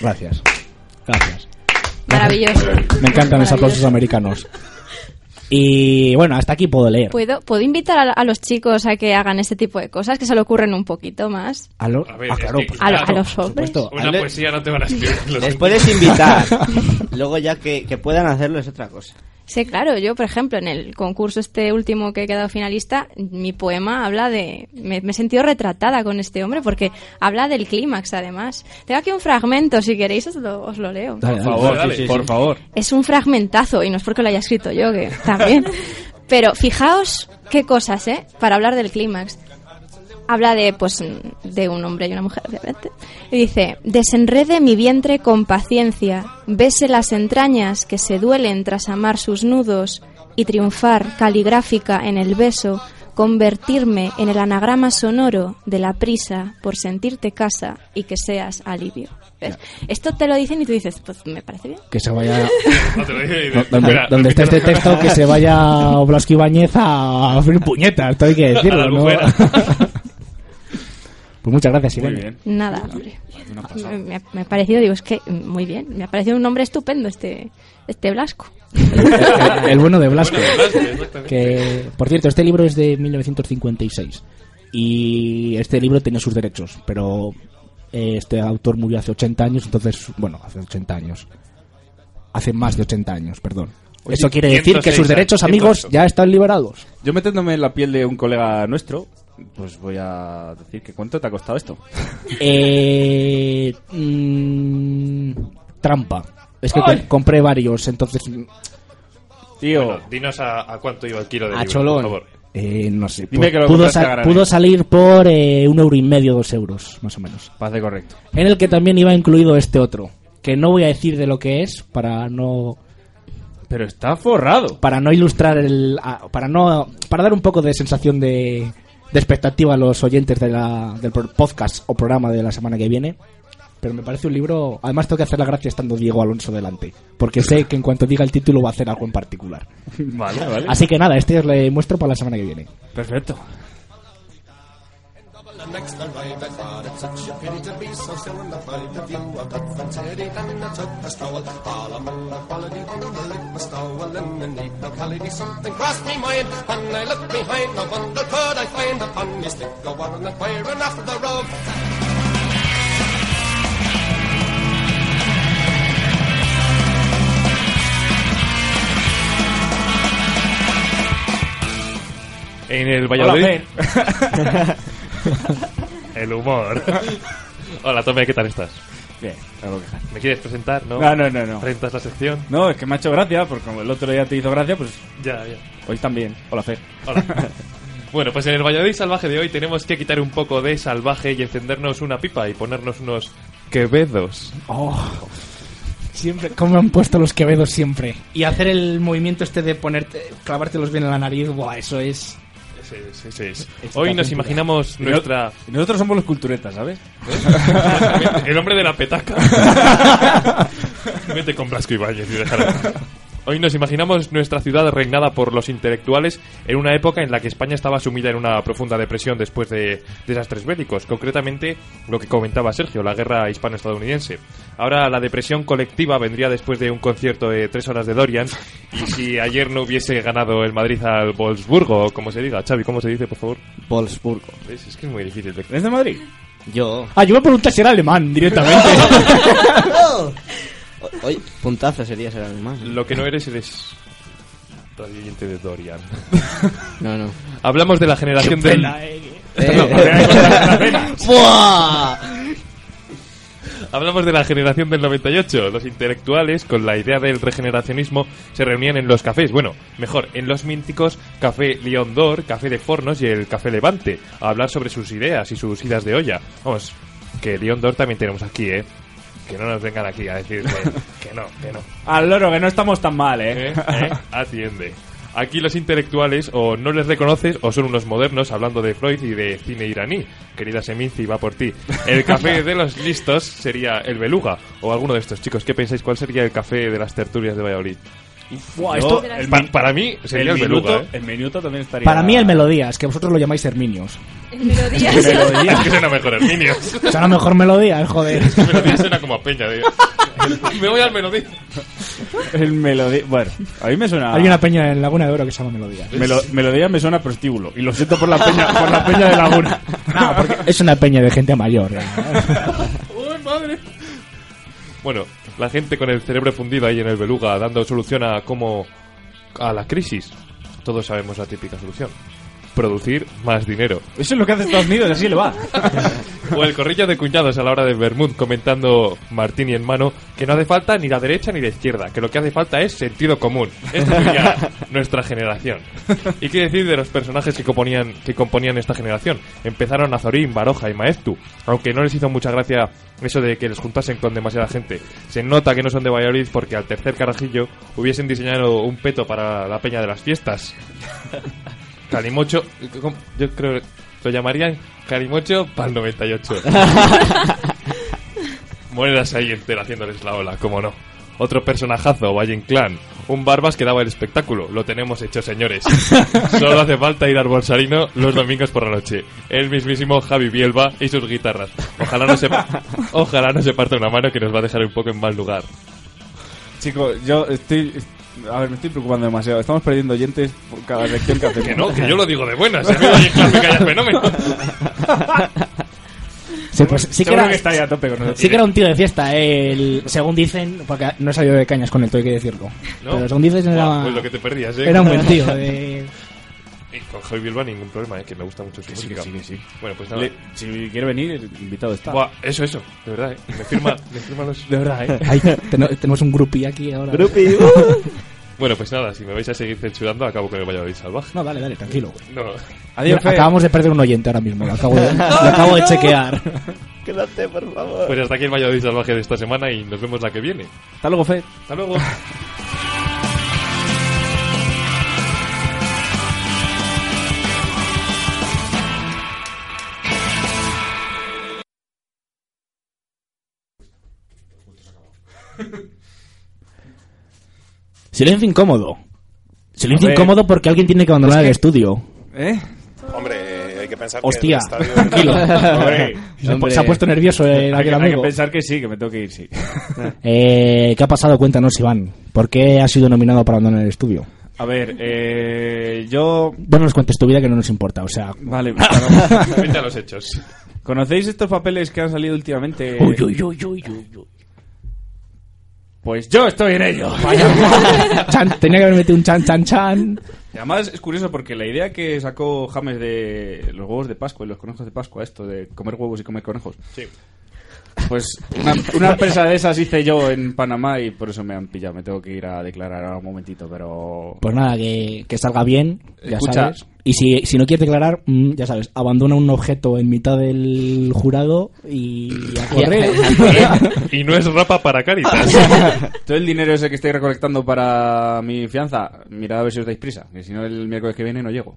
F: Gracias. Gracias.
I: Maravilloso.
F: Me encantan los aplausos americanos. Y bueno, hasta aquí puedo leer.
I: ¿Puedo, ¿Puedo invitar a, a los chicos a que hagan este tipo de cosas, que se le ocurren un poquito más?
F: ¿A, lo-
H: A ver,
F: ah, claro,
H: que,
F: pues,
I: A, lo- a
H: claro,
I: los hombres.
F: supuesto.
H: Una
E: Ale-
H: poesía no te van a escribir.
E: Les puedes invitar. <laughs> Luego ya que, que puedan hacerlo es otra cosa.
I: Sí, claro, yo, por ejemplo, en el concurso este último que he quedado finalista, mi poema habla de... Me, me he sentido retratada con este hombre porque habla del clímax, además. Tengo aquí un fragmento, si queréis os lo, os lo leo.
F: Dale,
D: Por favor,
H: Dale,
D: sí,
H: sí,
D: por
H: sí.
D: favor.
I: Es un fragmentazo y no es porque lo haya escrito yo, que también. <laughs> Pero fijaos qué cosas, ¿eh? Para hablar del clímax. Habla de, pues, de un hombre y una mujer, obviamente. Y dice, desenrede mi vientre con paciencia, bese las entrañas que se duelen tras amar sus nudos y triunfar caligráfica en el beso, convertirme en el anagrama sonoro de la prisa por sentirte casa y que seas alivio. ¿Ves? Esto te lo dicen y tú dices, pues me parece bien.
F: Que se vaya... <laughs>
H: No
F: donde, donde esté este texto, que se vaya <laughs> Oblasco Ibáñez a abrir puñetas, esto hay que decirlo, ¿no? <laughs> pues muchas gracias,
D: Muy
F: Irene.
D: bien.
I: Nada, hombre. Me, me ha- parecido, digo, es que muy bien. Me ha parecido un nombre estupendo este, este Blasco.
F: El, el bueno de Blasco.
H: Bueno, Blasco, exactamente.
F: Que, por cierto, este libro es de 1956. Y este libro tiene sus derechos, pero eh, este autor murió hace 80 años, entonces, bueno, hace 80 años. Hace más de 80 años, perdón.
D: Oye,
F: Eso quiere decir que
H: 106
F: sus derechos, amigos,
H: 108.
F: ya están liberados.
D: Yo metiéndome en la piel de un colega nuestro, pues voy a decir que cuánto te ha costado esto.
F: Eh, mm, trampa. Es que compré varios, entonces mm,
D: Tío,
H: Bueno, dinos a, a cuánto iba el kilo de
F: A
H: libro,
F: cholón.
H: por favor.
F: eh, no sé.
D: Dime
F: pu-
D: que lo
F: pudo,
D: compraste
F: sa-
D: a granel.
F: pudo salir por eh, un euro y medio, dos euros, más o menos.
D: parece correcto.
F: En el que también iba incluido este otro, que no voy a decir de lo que es para no
D: Pero está forrado.
F: para no ilustrar el a- para no para dar un poco de sensación de, de expectativa a los oyentes de la, del podcast o programa de la semana que viene. Pero me parece un libro. Además, tengo que hacer la gracia estando Diego Alonso delante. Porque sé que en cuanto diga el título va a hacer algo en particular. <laughs>
D: Vale, vale.
F: Así que nada, este os le muestro para la semana que viene.
D: Perfecto.
J: The next arrived, I thought it such a pity to be so still in the pride of view of that fancy Then I took a stroll, all among the quality on the lip was stolen in neat locality. Something crossed me mind, and I looked behind. No wonder could I find a funny stick go on and firing after the rogue.
H: En el Valladolid.
D: Fer. <laughs> <laughs>
H: el humor. <laughs> Hola, Tome, ¿qué tal estás?
D: Bien, algo que dejar.
H: ¿Me quieres presentar? No,
D: No, no, no, no.
H: ¿Rentas la sección?
D: No, es que me ha hecho gracia, porque como el otro día te hizo gracia, pues
H: Ya, ya.
D: hoy también. Hola, Fer.
H: Hola. <laughs> bueno, pues en el Valladolid salvaje de hoy tenemos que quitar un poco de salvaje y encendernos una pipa y ponernos unos quevedos.
F: Oh, siempre, ¿cómo me han puesto los quevedos siempre? Y hacer el movimiento este de ponerte, clavártelos bien en la nariz, buah, eso es.
H: Sí, sí, sí.
F: Excitación
H: Hoy nos imaginamos nuestra...
D: nosotros somos los culturetas, ¿sabes? <laughs>
H: el hombre de la petaca. <laughs> Vete con Blasco Ibáñez y déjala. Hoy nos imaginamos nuestra ciudad reinada por los intelectuales en una época en la que España estaba sumida en una profunda depresión después de desastres bélicos, concretamente lo que comentaba Sergio, la guerra hispano-estadounidense. Ahora la depresión colectiva vendría después de un concierto de tres horas de Dorian y si ayer no hubiese ganado el Madrid al Wolfsburgo, o como se diga, Xavi, ¿cómo se dice, por favor?
E: Wolfsburgo.
H: ¿Ves? Es que es muy difícil. de-
D: ¿Es de Madrid?
E: Yo.
F: Ah, yo me pregunté si era alemán directamente. <laughs> <laughs>
E: Hoy, puntazo sería ser alemán.
H: Lo que no eres, eres oyente de Dorian. <laughs>
E: No, no.
H: Hablamos de la generación del...
E: ¡Buah!
H: Hablamos de la generación del 98. Los intelectuales, con la idea del regeneracionismo, se reunían en los cafés. Bueno, mejor, en los míticos Café León d'Or, Café de Fornos y el Café Levante, a hablar sobre sus ideas y sus idas de olla. Vamos, que León d'Or también tenemos aquí, ¿eh? Que no nos vengan aquí a decir que, <laughs> que no, que no.
D: Al loro, que no estamos tan mal, ¿eh?
H: ¿Eh? ¿Eh? Atiende. Aquí los intelectuales o no les reconoces o son unos modernos hablando de Freud y de cine iraní. Querida Seminci, va por ti. El café de los listos sería el Beluga o alguno de estos chicos. ¿Qué pensáis? ¿Cuál sería el café de las tertulias de Valladolid?
F: Buah, esto-
D: el
H: Pa- para mí sería el,
D: minuto,
H: Beluga. ¿eh?
D: el minuto también estaría.
F: Para mí el Melodías, que vosotros lo llamáis Herminios. <laughs>
G: Melodía.
H: Es que <laughs> suena mejor Herminios.
F: Será mejor Melodías, joder.
H: Melodía suena como a Peña. de- <laughs> Me voy al Melodía.
D: El melodía. Bueno, a mí me suena.
F: Hay una peña en Laguna de Oro que se llama Melodías.
D: Melo- melodía me suena a prostíbulo. Y lo siento por la peña, por la peña de Laguna.
F: No, porque es una peña de gente mayor. ¿eh?
H: ¡Uy, madre! Bueno, la gente con el cerebro fundido ahí en el beluga dando solución a cómo... a la crisis. Todos sabemos la típica solución. Producir más dinero.
D: Eso es lo que hace Estados Unidos, así le va. <laughs>
H: O el corrillo de cuñados a la hora de Bermud comentando Martini en mano que no hace falta ni la derecha ni la izquierda, que lo que hace falta es sentido común. Esta sería <laughs> nuestra generación. ¿Y qué decir de los personajes que componían, que componían esta generación? Empezaron Azorín, Baroja y Maeztu, aunque no les hizo mucha gracia eso de que les juntasen con demasiada gente. Se nota que no son de Valladolid porque al tercer carajillo hubiesen diseñado un peto para la peña de las fiestas. <laughs> Calimocho, yo creo que lo llamarían Calimocho para el 98. Monedas ahí entera haciéndoles la ola, como no. Otro personajazo, Valle Clan. Un barbas que daba el espectáculo. Lo tenemos hecho, señores. <laughs> Solo hace falta ir al Bolsarino los domingos por la noche. El mismísimo Javi Bielba y sus guitarras. Ojalá no se, <laughs> ojalá no se parta una mano que nos va a dejar un poco en mal lugar.
D: Chicos, yo estoy. A ver, me estoy preocupando demasiado. Estamos perdiendo oyentes por cada lección que hacemos.
H: Que no, que yo lo digo de buenas. Me cae fenómeno.
F: Sí, pues sí que,
D: Seguro
F: era,
D: que está ahí a tope con nosotros.
F: sí que era un tío de fiesta, eh, el, según dicen, porque no he salido de cañas con el todo, hay que decirlo.
H: ¿No?
F: Pero según dicen era,
H: pues lo que te perdías, ¿eh?
F: era un buen tío. de-
H: Y con Javi Bielba ningún problema, ¿eh? Que me gusta mucho su
D: Que sí,
H: música.
D: que sí, que sí.
H: Bueno, pues nada.
D: Le- si quiere venir, el invitado está.
H: Buah, eso, eso, de verdad, ¿eh? Me firma, <laughs> me firma los...
D: De verdad, ¿eh? <laughs>
F: Ahí, ten- tenemos un grupi aquí ahora. <laughs>
H: Bueno, pues nada, si me vais a seguir censurando, acabo con el Valladolid salvaje.
F: No, dale, dale, tranquilo.
H: No,
D: Adiós.
F: Acabamos de perder un oyente ahora mismo, lo acabo de, lo acabo de chequear.
E: Quédate, por favor.
H: pues hasta aquí el Valladolid salvaje de esta semana y nos vemos la que viene.
D: Hasta luego, Fe.
H: Hasta luego.
F: Silencio incómodo. Silencio incómodo porque alguien tiene que abandonar el estudio.
D: ¿Eh?
K: Hombre, hay que pensar
F: Hostia,
K: que el estadio... <laughs>
F: tranquilo.
D: Hombre,
F: Se, ha-
E: Hombre.
F: se ha puesto nervioso el aquel
D: hay que
F: amigo.
D: pensar que sí, que me tengo que ir, sí. <laughs>
F: Eh, ¿Qué ha pasado? Cuéntanos, Iván. ¿Por qué has sido nominado para abandonar el estudio?
D: A ver, eh, yo...
F: No nos cuentes tu vida que no nos importa, o sea...
D: Vale, claro.
H: Vete a los hechos.
D: ¿Conocéis estos papeles que han salido últimamente?
F: Uy, uy, uy, uy, uy, uy.
D: Pues yo estoy en ello. <laughs>
F: Chan, tenía que haber metido un chan, chan, chan.
D: Y además es curioso porque la idea que sacó James de los huevos de Pascua y los conejos de Pascua, esto de comer huevos y comer conejos,
H: Sí.
D: Pues una, una empresa de esas hice yo en Panamá y por eso me han pillado. Me tengo que ir a declarar ahora un momentito, pero...
F: Pues nada, que, que salga bien, ya
D: Escucha.
F: sabes. Y si, si no quieres declarar, mm, ya sabes, abandona un objeto en mitad del jurado y a correr.
H: Y no es rapa para Caritas. <laughs>
D: Todo el dinero ese que estoy recolectando para mi fianza, mirad a ver si os dais prisa, que si no el miércoles que viene no llego.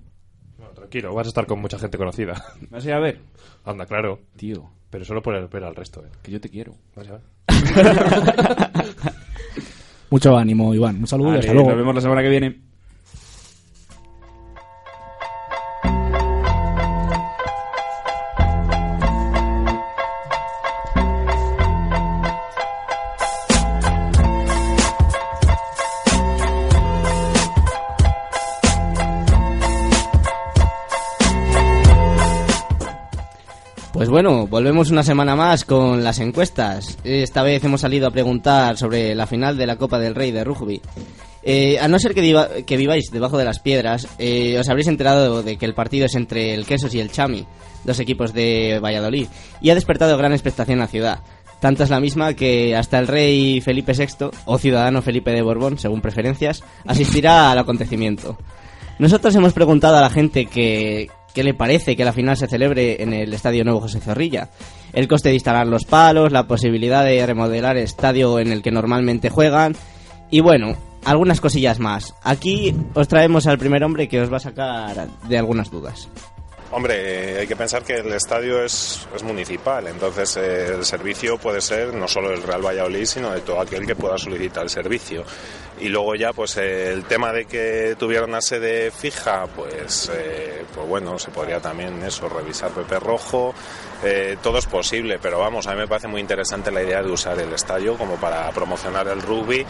H: No, tranquilo, vas a estar con mucha gente conocida.
D: ¿Vas a ir a ver?
H: Anda, claro.
D: Tío,
H: Pero solo por el ver al resto, ¿eh?
D: que yo te quiero.
H: A ver. <laughs>
F: Mucho ánimo, Iván. Un saludo y
D: Vale,
F: hasta luego.
D: Nos vemos la semana que viene.
E: Pues bueno, volvemos una semana más con las encuestas. Esta vez hemos salido a preguntar sobre la final de la Copa del Rey de Rugby. Eh, a no ser que, viváis debajo de las piedras, eh, os habréis enterado de que el partido es entre el Quesos y el Chami, dos equipos de Valladolid, y ha despertado gran expectación en la ciudad. Tanta es la misma que hasta el rey Felipe VI, o ciudadano Felipe de Borbón, según preferencias, asistirá al acontecimiento. Nosotros hemos preguntado a la gente que, qué le parece que la final se celebre en el Estadio Nuevo José Zorrilla. El coste de instalar los palos, la posibilidad de remodelar el estadio en el que normalmente juegan y bueno, algunas cosillas más. Aquí os traemos al primer hombre que os va a sacar de algunas dudas.
K: Hombre, eh, hay que pensar que el estadio es, es municipal, entonces eh, el servicio puede ser no solo del Real Valladolid, sino de todo aquel que pueda solicitar el servicio. Y luego ya, pues eh, el tema de que tuviera una sede fija, pues, eh, pues bueno, se podría también eso, revisar Pepe Rojo, eh, todo es posible, pero vamos, a mí me parece muy interesante la idea de usar el estadio como para promocionar el rugby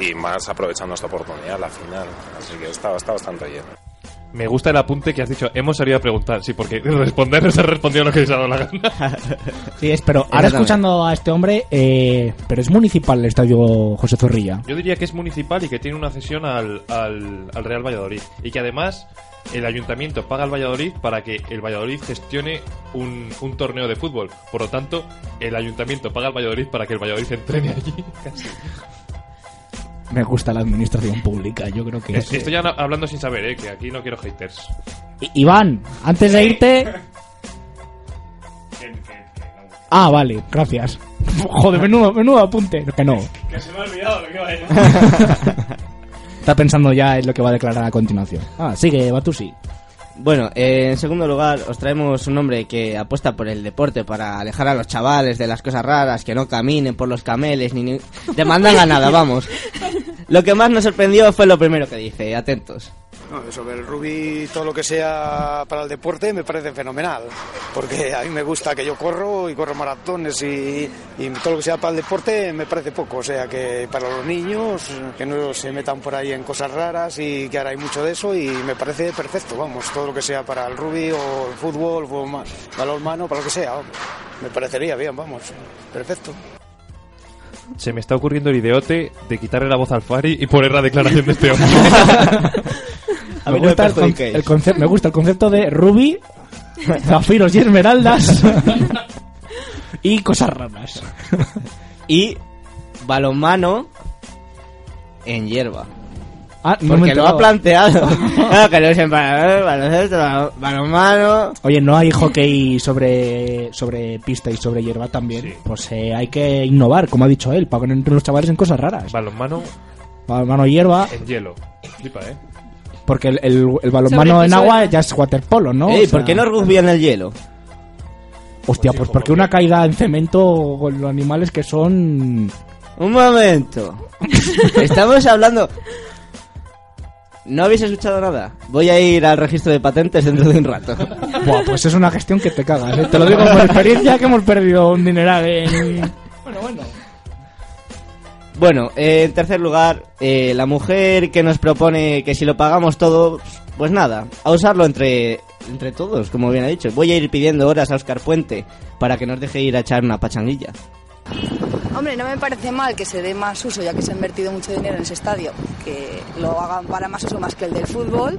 K: y más aprovechando esta oportunidad, la final. Así que está, está bastante bien.
H: Me gusta el apunte que has dicho, hemos salido a preguntar, sí, porque <laughs> responder no se ha respondido lo que os ha dado la gana. <laughs>
F: Sí, es, pero ahora escuchando a este hombre, eh, pero es municipal el estadio José Zorrilla.
H: Yo diría que es municipal y que tiene una cesión al, al, al Real Valladolid. Y que además el ayuntamiento paga al Valladolid para que el Valladolid gestione un, un torneo de fútbol. Por lo tanto, el ayuntamiento paga al Valladolid para que el Valladolid entrene allí. <laughs> Casi.
F: Me gusta la administración pública, yo creo que es.
H: Estoy ya no- hablando sin saber, ¿eh? que aquí no quiero haters.
F: I- Iván, antes de irte. <laughs> Ah, vale, gracias. <laughs> Joder, menudo, menudo apunte. Que no.
D: Que se me ha olvidado lo que iba a decir. <laughs>
F: Está pensando ya en lo que va a declarar a continuación. Ah, sigue, Batusi.
E: Bueno, eh, en segundo lugar os traemos un hombre que apuesta por el deporte para alejar a los chavales de las cosas raras, que no caminen por los cameles ni, ni... <laughs> demandan a nada, vamos. Lo que más nos sorprendió fue lo primero que dice, atentos.
L: No, sobre el rugby, todo lo que sea para el deporte me parece fenomenal, porque a mí me gusta que yo corro y corro maratones y, y todo lo que sea para el deporte me parece poco, o sea que para los niños que no se metan por ahí en cosas raras y que ahora hay mucho de eso y me parece perfecto, vamos, todo lo que sea para el rugby o el fútbol, ma- balonmano, para lo que sea, vamos, me parecería bien, vamos, perfecto.
H: Se me está ocurriendo el ideote de quitarle la voz al Fari y poner la declaración de este hombre. <laughs>
E: A
F: me,
E: mí no me
F: gusta el, con-
E: perjudiquéis.
F: el conce- me gusta el concepto de Ruby, zafiros y esmeraldas <laughs> y cosas raras.
E: Y balonmano en hierba.
F: Ah, no
E: Porque lo ha planteado. <laughs> Claro, que no es en baloncesto, baloncesto, balon- balonmano.
F: Oye, no hay hockey sobre, sobre pista y sobre hierba también. Pues eh, hay que innovar, como ha dicho él, para poner entre los chavales en cosas raras.
H: Balonmano
F: Balonmano hierba,
H: en hielo. Flipa, ¿eh?
F: porque el, el, el balonmano
G: Sobre
F: en agua
G: de-
F: ya es waterpolo, ¿no?
E: Ey,
F: O sea,
E: ¿por qué no rugby en el hielo?
F: Hostia, pues porque una caída en cemento con los animales que son...
E: Un momento. <laughs> Estamos hablando. ¿No habéis escuchado nada? Voy a ir al registro de patentes dentro de un rato. <laughs>
F: Buah, pues es una gestión que te cagas, ¿eh? Te lo digo por experiencia que hemos perdido un dineral en... Bueno, bueno.
E: Bueno, eh, en tercer lugar, eh, la mujer que nos propone que si lo pagamos todo, pues nada, a usarlo entre, entre todos, como bien ha dicho. Voy a ir pidiendo horas a Oscar Puente para que nos deje ir a echar una pachanguilla.
M: Hombre, no me parece mal que se dé más uso, ya que se ha invertido mucho dinero en ese estadio, que lo hagan para más uso más que el del fútbol.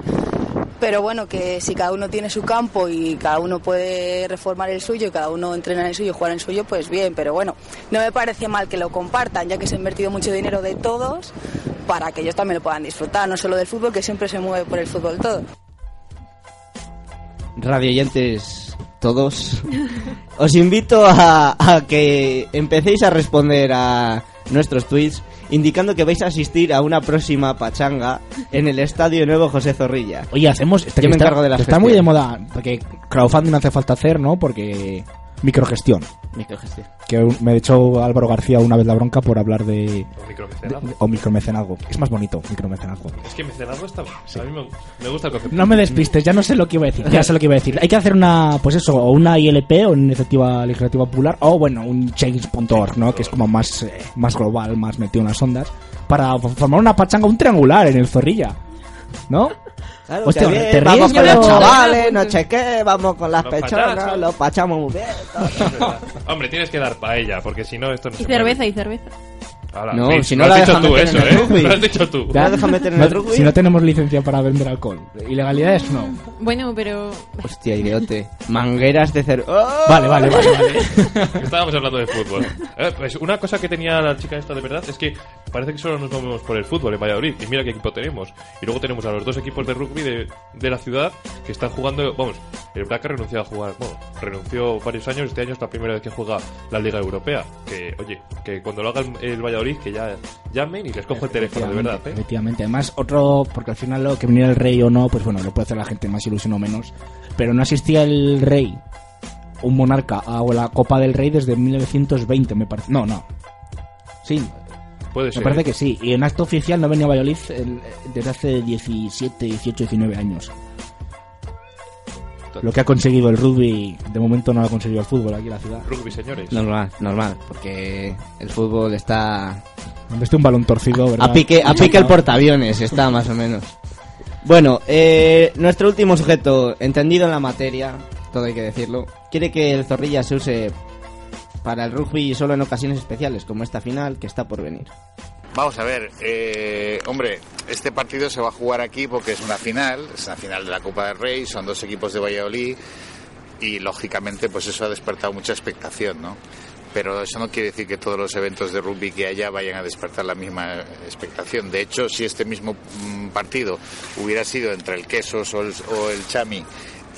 M: Pero bueno, que si cada uno tiene su campo y cada uno puede reformar el suyo y cada uno entrena en el suyo y jugar en el suyo, pues bien. Pero bueno, no me parece mal que lo compartan, ya que se ha invertido mucho dinero de todos para que ellos también lo puedan disfrutar, no solo del fútbol, que siempre se mueve por el fútbol todo.
E: radioyentes todos, os invito a, a que empecéis a responder a nuestros tweets indicando que vais a asistir a una próxima pachanga en el Estadio Nuevo José Zorrilla.
F: Oye, hacemos... Este
E: Yo me
F: está,
E: encargo de la
F: Está muy de moda, porque crowdfunding hace falta hacer, ¿no? Porque Microgestión.
E: Microgestión.
F: Que me ha hecho Álvaro García una vez la bronca por hablar de...
H: O micromecenazgo.
F: de- o micromecenazgo. Es más bonito, micromecenazgo.
H: Es que mecenazgo está A mí me, me gusta el concepto.
F: No me despistes, ya no sé lo que iba a decir. Ya sé lo que iba a decir. Hay que hacer una, pues eso, o una ILP o una iniciativa legislativa popular, o bueno, un change.org, ¿no? Que es como más, eh, más global, más metido en las ondas, para formar una pachanga, un triangular en el Zorrilla. ¿no?
E: Claro,
F: Hostia,
E: bien,
F: te
E: vamos
F: ríes,
E: con los chavales, no sé qué, vamos con las
H: Los
E: pechonas, los pachamos muy bien. <laughs>
H: Hombre, tienes que dar paella, porque si no, esto no
G: Y
H: se
G: cerveza, y cerveza.
E: No, si no
H: lo
E: la
H: has dicho
E: dejan
H: tú
E: meter
H: eso,
E: en el
H: ¿eh? <laughs>
E: rugby.
H: Lo has dicho tú.
F: Ya,
E: en el rugby?
F: Si no tenemos licencia para vender alcohol. Ilegalidades no.
G: Bueno, pero...
E: Hostia, idiote. Mangueras de cero.
F: Vale, vale, vale, vale. <laughs>
H: Estábamos hablando de fútbol. Eh, pues una cosa que tenía la chica esta de verdad es que parece que solo nos movemos por el fútbol en Valladolid. Y mira qué equipo tenemos. Y luego tenemos a los dos equipos de rugby de, de la ciudad que están jugando. Vamos, el Braca renunció a jugar. Bueno, renunció varios años. Este año es la primera vez que juega la Liga Europea. Que, oye, que cuando lo haga el, Valladolid, que ya llamen y les cojo el teléfono, de verdad. ¿eh?
F: Efectivamente. Además, otro, porque al final lo que viniera el rey o no, pues bueno, lo puede hacer la gente más ilusión o menos. Pero no asistía el rey, un monarca, a la Copa del Rey desde 1920, me parece. No, no. Sí.
H: Puede
F: Me
H: ser.
F: parece que sí. Y en acto oficial no venía a Valladolid el- desde hace 17, 18, 19 años. Lo que ha conseguido el rugby, de momento no lo ha conseguido el fútbol aquí en la ciudad.
H: Rugby, señores.
E: Normal, normal, porque el fútbol está
F: Donde esté un balón torcido, ¿verdad?
E: a pique, a pique el portaaviones, está más o menos. Bueno, eh, nuestro último sujeto, entendido en la materia, todo hay que decirlo, quiere que el zorrilla se use para el rugby solo en ocasiones especiales, como esta final que está por venir.
N: Vamos a ver, eh, hombre, este partido se va a jugar aquí porque es una final, es una final de la Copa del Rey, son dos equipos de Valladolid y lógicamente pues eso ha despertado mucha expectación, ¿no? Pero eso no quiere decir que todos los eventos de rugby que haya vayan a despertar la misma expectación. De hecho, si este mismo mm, partido hubiera sido entre el Quesos o el, o el Chami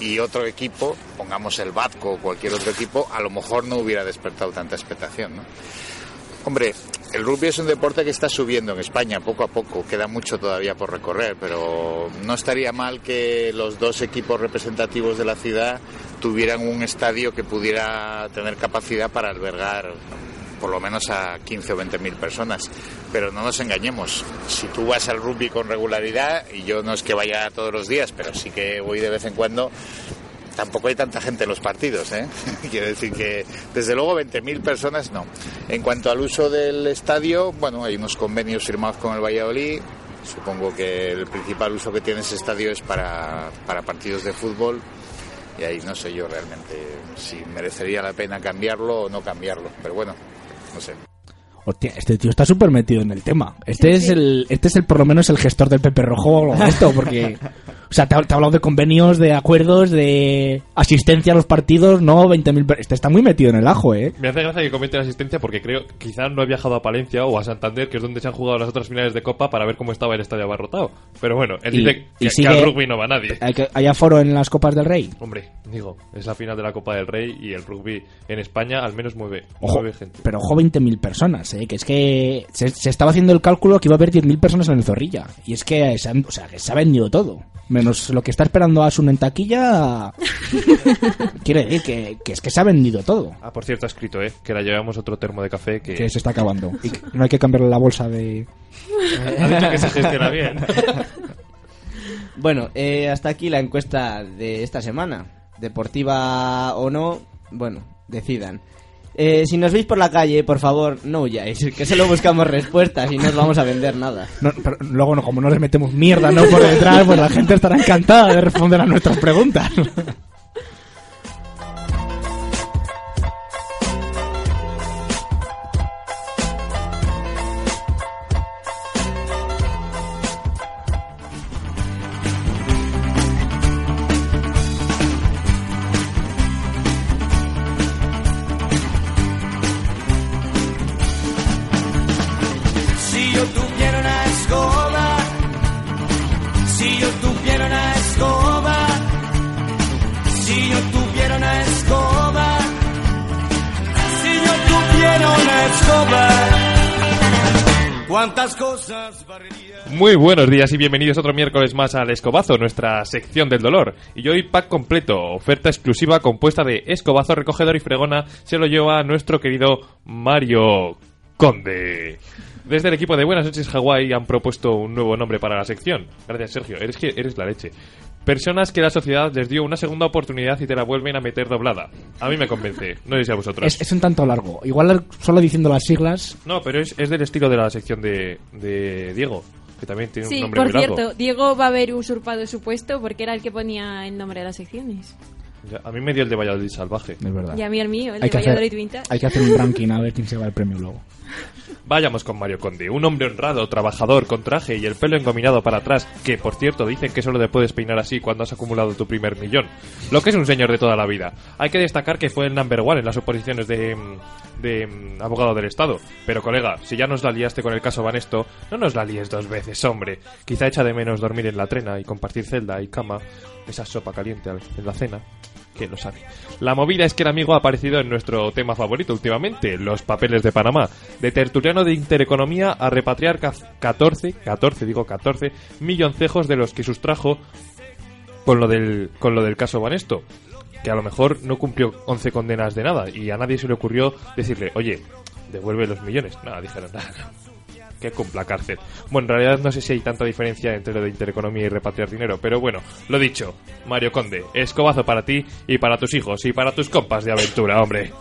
N: y otro equipo, pongamos el Batco o cualquier otro equipo, a lo mejor no hubiera despertado tanta expectación, ¿no? Hombre, el rugby es un deporte que está subiendo en España poco a poco, queda mucho todavía por recorrer, pero no estaría mal que los dos equipos representativos de la ciudad tuvieran un estadio que pudiera tener capacidad para albergar por lo menos a 15 o 20 mil personas. Pero no nos engañemos, si tú vas al rugby con regularidad, y yo no es que vaya todos los días, pero sí que voy de vez en cuando, tampoco hay tanta gente en los partidos, ¿eh? <laughs> Quiero decir que, desde luego, 20.000 personas no. En cuanto al uso del estadio, bueno, hay unos convenios firmados con el Valladolid. Supongo que el principal uso que tiene ese estadio es para, para partidos de fútbol. Y ahí no sé yo realmente si merecería la pena cambiarlo o no cambiarlo. Pero bueno, no sé.
F: Hostia, este tío está súper metido en el tema. Este es el, este es el por lo menos el gestor del Pepe Rojo o algo de esto, porque, <laughs> o sea, te ha, te ha hablado de convenios, de acuerdos, de asistencia a los partidos, no 20.000, per- este está muy metido en el ajo, eh.
H: Me hace gracia que comente la asistencia porque creo quizás no he viajado a Palencia o a Santander, que es donde se han jugado las otras finales de Copa, para ver cómo estaba el estadio abarrotado. Pero bueno, él
F: Y-
H: dice
F: y
H: que, que
F: sigue-
H: al rugby no va nadie.
F: Hay, que- hay aforo en las Copas del Rey.
H: Hombre, digo, es la final de la Copa del Rey y el rugby en España al menos mueve,
F: Ojo,
H: mueve gente.
F: pero ojo 20.000 personas, eh, que es que se, se estaba haciendo el cálculo que iba a haber 10.000 personas en el Zorrilla. Y es que se, han- o sea, que se ha vendido todo. Menos lo que está esperando Asun en taquilla. <laughs> quiere decir que, que es que se ha vendido todo.
H: Ah, por cierto, ha escrito, ¿eh? Que la llevamos otro termo de café que...
F: Que se está acabando. Y que no hay que cambiarle la bolsa de. <laughs>
H: Ha dicho que se gestiona bien. <laughs>
E: Bueno, eh, hasta aquí la encuesta de esta semana. Deportiva o no, bueno, decidan. Eh, si nos veis por la calle, por favor, no huyáis, que solo buscamos respuestas y no os vamos a vender nada.
F: Pero luego, no, como no les metemos mierda no por detrás, pues la gente estará encantada de responder a nuestras preguntas.
H: Muy buenos días y bienvenidos otro miércoles más al Escobazo, nuestra sección del dolor. Y hoy pack completo, oferta exclusiva compuesta de escobazo, recogedor y fregona, se lo lleva nuestro querido Mario Conde. Desde el equipo de Buenas noches Hawái han propuesto un nuevo nombre para la sección. Gracias Sergio, eres que eres la leche. Personas que la sociedad les dio una segunda oportunidad y te la vuelven a meter doblada. A mí me convence, no sé si a vosotros.
F: Es, es un tanto largo. Igual solo diciendo las siglas.
H: No, pero es, es del estilo de la sección de, de Diego, que también tiene un nombre
G: por
H: muy largo.
G: cierto, Diego va a haber usurpado su puesto porque era el que ponía el nombre de las secciones.
H: Ya, A mí me dio el de Valladolid salvaje.
F: Es verdad.
G: Y a mí el mío, el
F: Hay
G: de
F: que, hacer,
G: Valladolid Vintage.
F: hay que hacer un ranking a ver quién se va el premio luego. <laughs>
H: Vayamos con Mario Conde, un hombre honrado, trabajador, con traje y el pelo engominado para atrás, que por cierto dicen que solo te puedes peinar así cuando has acumulado tu primer millón. Lo que es un señor de toda la vida. Hay que destacar que fue el number one en las oposiciones de, mm, de mm, abogado del Estado. Pero colega, si ya nos la liaste con el caso Banesto, no nos la líes dos veces, hombre. Quizá echa de menos dormir en la trena y compartir celda y cama, esa sopa caliente al- en la cena. ¿Quién lo sabe? La movida es que el amigo ha aparecido en nuestro tema favorito últimamente, los papeles de Panamá. De tertuliano de Intereconomía a repatriar ca- 14, 14 digo 14, milloncejos de los que sustrajo con lo del, con lo del caso Banesto. Que a lo mejor no cumplió 11 condenas de nada y a nadie se le ocurrió decirle, oye, devuelve los millones. Nada, dijeron, <laughs> nada, que cumpla cárcel. Bueno, en realidad no sé si hay tanta diferencia entre lo de intereconomía y repatriar dinero, pero bueno, lo dicho, Mario Conde, escobazo para ti y para tus hijos y para tus compas de aventura, hombre.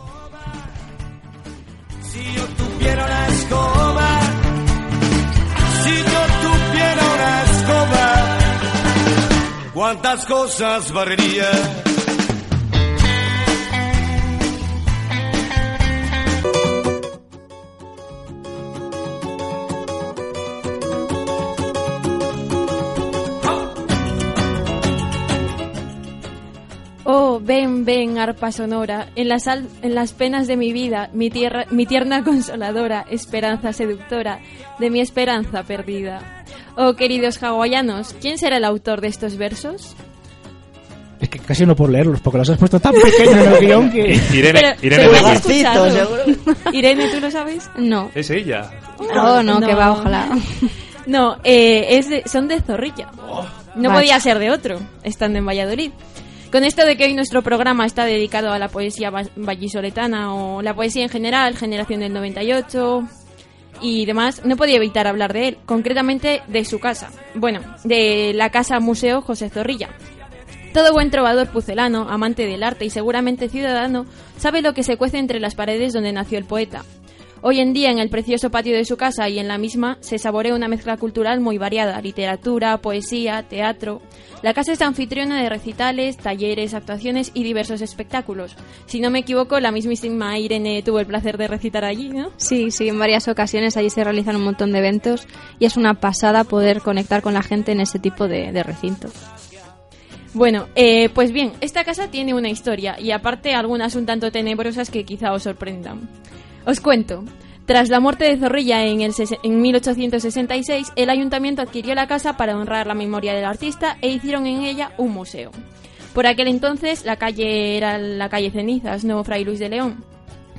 J: Si yo tuviera una escoba, si yo tuviera una escoba, cuántas cosas barrería.
G: Oh, ven, ven, arpa sonora, en las, al- en las penas de mi vida, mi, tierra, mi tierna <laughs> consoladora, esperanza seductora, de mi esperanza perdida. Oh, queridos hawaianos, ¿quién será el autor de estos versos?
F: Es que casi no puedo leerlos porque los has puesto tan pequeños en el guion que... <laughs>
H: Irene,
G: Pero,
H: Irene. <laughs>
G: Irene, ¿tú lo sabes?
I: No.
H: Es ella.
I: Oh, no, que va, ojalá.
G: No, eh, es de- son de Zorrilla. No
I: Vaya.
G: podía ser de otro, estando en Valladolid. Con esto de que hoy nuestro programa está dedicado a la poesía va- vallisoletana o la poesía en general, generación del 98 y demás, no podía evitar hablar de él, concretamente de su casa. Bueno, de la casa Museo José Zorrilla. Todo buen trovador pucelano, amante del arte y seguramente ciudadano, sabe lo que se cuece entre las paredes donde nació el poeta. Hoy en día, en el precioso patio de su casa y en la misma, se saborea una mezcla cultural muy variada, literatura, poesía, teatro. La casa es anfitriona de recitales, talleres, actuaciones y diversos espectáculos. Si no me equivoco, la mismísima Irene tuvo el placer de recitar allí, ¿no?
I: Sí, sí, en varias ocasiones allí se realizan un montón de eventos y es una pasada poder conectar con la gente en ese tipo de, de recinto.
G: Bueno, eh, pues bien, esta casa tiene una historia y aparte algunas un tanto tenebrosas que quizá os sorprendan. Os cuento. Tras la muerte de Zorrilla en, el en 1866, el ayuntamiento adquirió la casa para honrar la memoria del artista e hicieron en ella un museo. Por aquel entonces la calle era la calle Cenizas, no Fray Luis de León.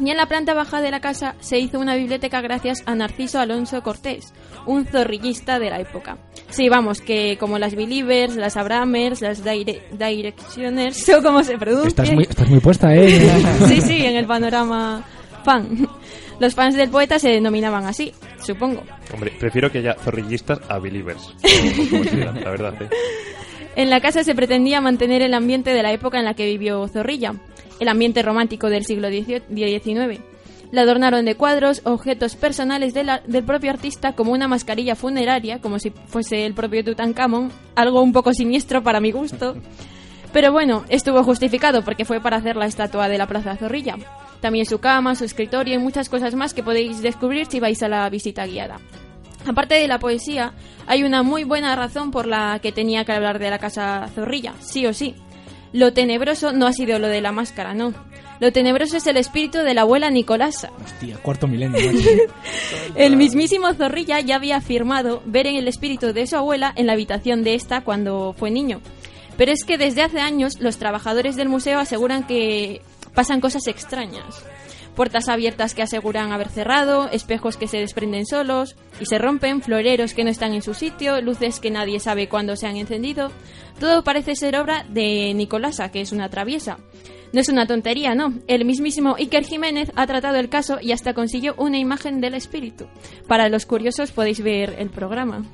G: Y en la planta baja de la casa se hizo una biblioteca gracias a Narciso Alonso Cortés, un zorrillista de la época. Sí, vamos, que como las Believers, las Abramers, las dire- Directioners, <laughs> o como se pronuncia.
F: Estás muy, estás muy puesta, ¿eh? <laughs>
G: Sí, sí, en el panorama fan. <laughs> Los fans del poeta se denominaban así, supongo.
H: Hombre, prefiero que haya zorrillistas a believers. <laughs> Como- la verdad, ¿eh?
G: En la casa se pretendía mantener el ambiente de la época en la que vivió Zorrilla, el ambiente romántico del siglo XIX. La adornaron de cuadros, objetos personales de la- del propio artista, como una mascarilla funeraria, como si fuese el propio Tutankamón, algo un poco siniestro para mi gusto. <laughs> Pero bueno, estuvo justificado porque fue para hacer la estatua de la Plaza Zorrilla. También su cama, su escritorio y muchas cosas más que podéis descubrir si vais a la visita guiada. Aparte de la poesía, hay una muy buena razón por la que tenía que hablar de la casa Zorrilla, sí o sí. Lo tenebroso no ha sido lo de la máscara, no. Lo tenebroso es el espíritu de la abuela Nicolasa.
F: Hostia, cuarto milenio. <laughs>
G: El mismísimo Zorrilla ya había afirmado ver en el espíritu de su abuela en la habitación de esta cuando fue niño. Pero es que desde hace años los trabajadores del museo aseguran que pasan cosas extrañas. puertas abiertas que aseguran haber cerrado, espejos que se desprenden solos y se rompen, floreros que no están en su sitio, luces que nadie sabe cuándo se han encendido. Todo parece ser obra de Nicolasa, que es una traviesa. No es una tontería, no. El mismísimo Iker Jiménez ha tratado el caso y hasta consiguió una imagen del espíritu. Para los curiosos podéis ver el programa.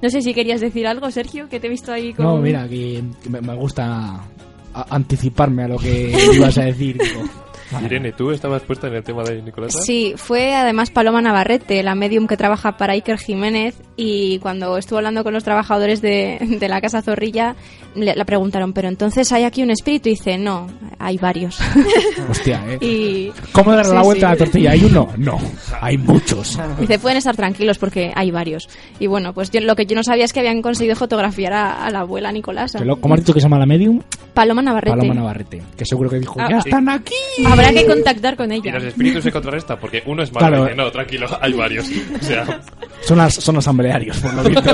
G: No sé si querías decir algo, Sergio, que te he visto ahí con...
F: No, mira, que me, me gusta anticiparme a lo que <laughs> ibas a decir. digo,
H: Irene, ¿tú estabas puesta en el tema de Nicolás?
I: Sí, fue además Paloma Navarrete, la medium que trabaja para Iker Jiménez, y cuando estuvo hablando con los trabajadores de, de la Casa Zorrilla, le, le preguntaron, ¿pero entonces hay aquí un espíritu? Y dice, no, hay varios. <laughs>
F: Hostia, ¿eh?
I: y
F: ¿Cómo darle la
I: Sí,
F: vuelta
I: sí.
F: a la tortilla? ¿Hay uno? No, <laughs> hay muchos.
I: Dice, pueden estar tranquilos porque hay varios. Y bueno, pues yo, lo que yo no sabía es que habían conseguido fotografiar a, a la abuela Nicolasa.
F: ¿Cómo has dicho que se llama la medium?
I: Paloma Navarrete.
F: Paloma Navarrete. Que seguro que dijo,
G: Ah,
F: ¡ya
G: sí.
F: están aquí!
G: Habrá que contactar con
H: Y
G: ella.
H: los espíritus se contrarrestan porque uno es malo
F: Claro.
H: y dice, no, tranquilo, hay varios. O sea, <laughs>
F: Son, as- son asamblearios, por lo <laughs> visto.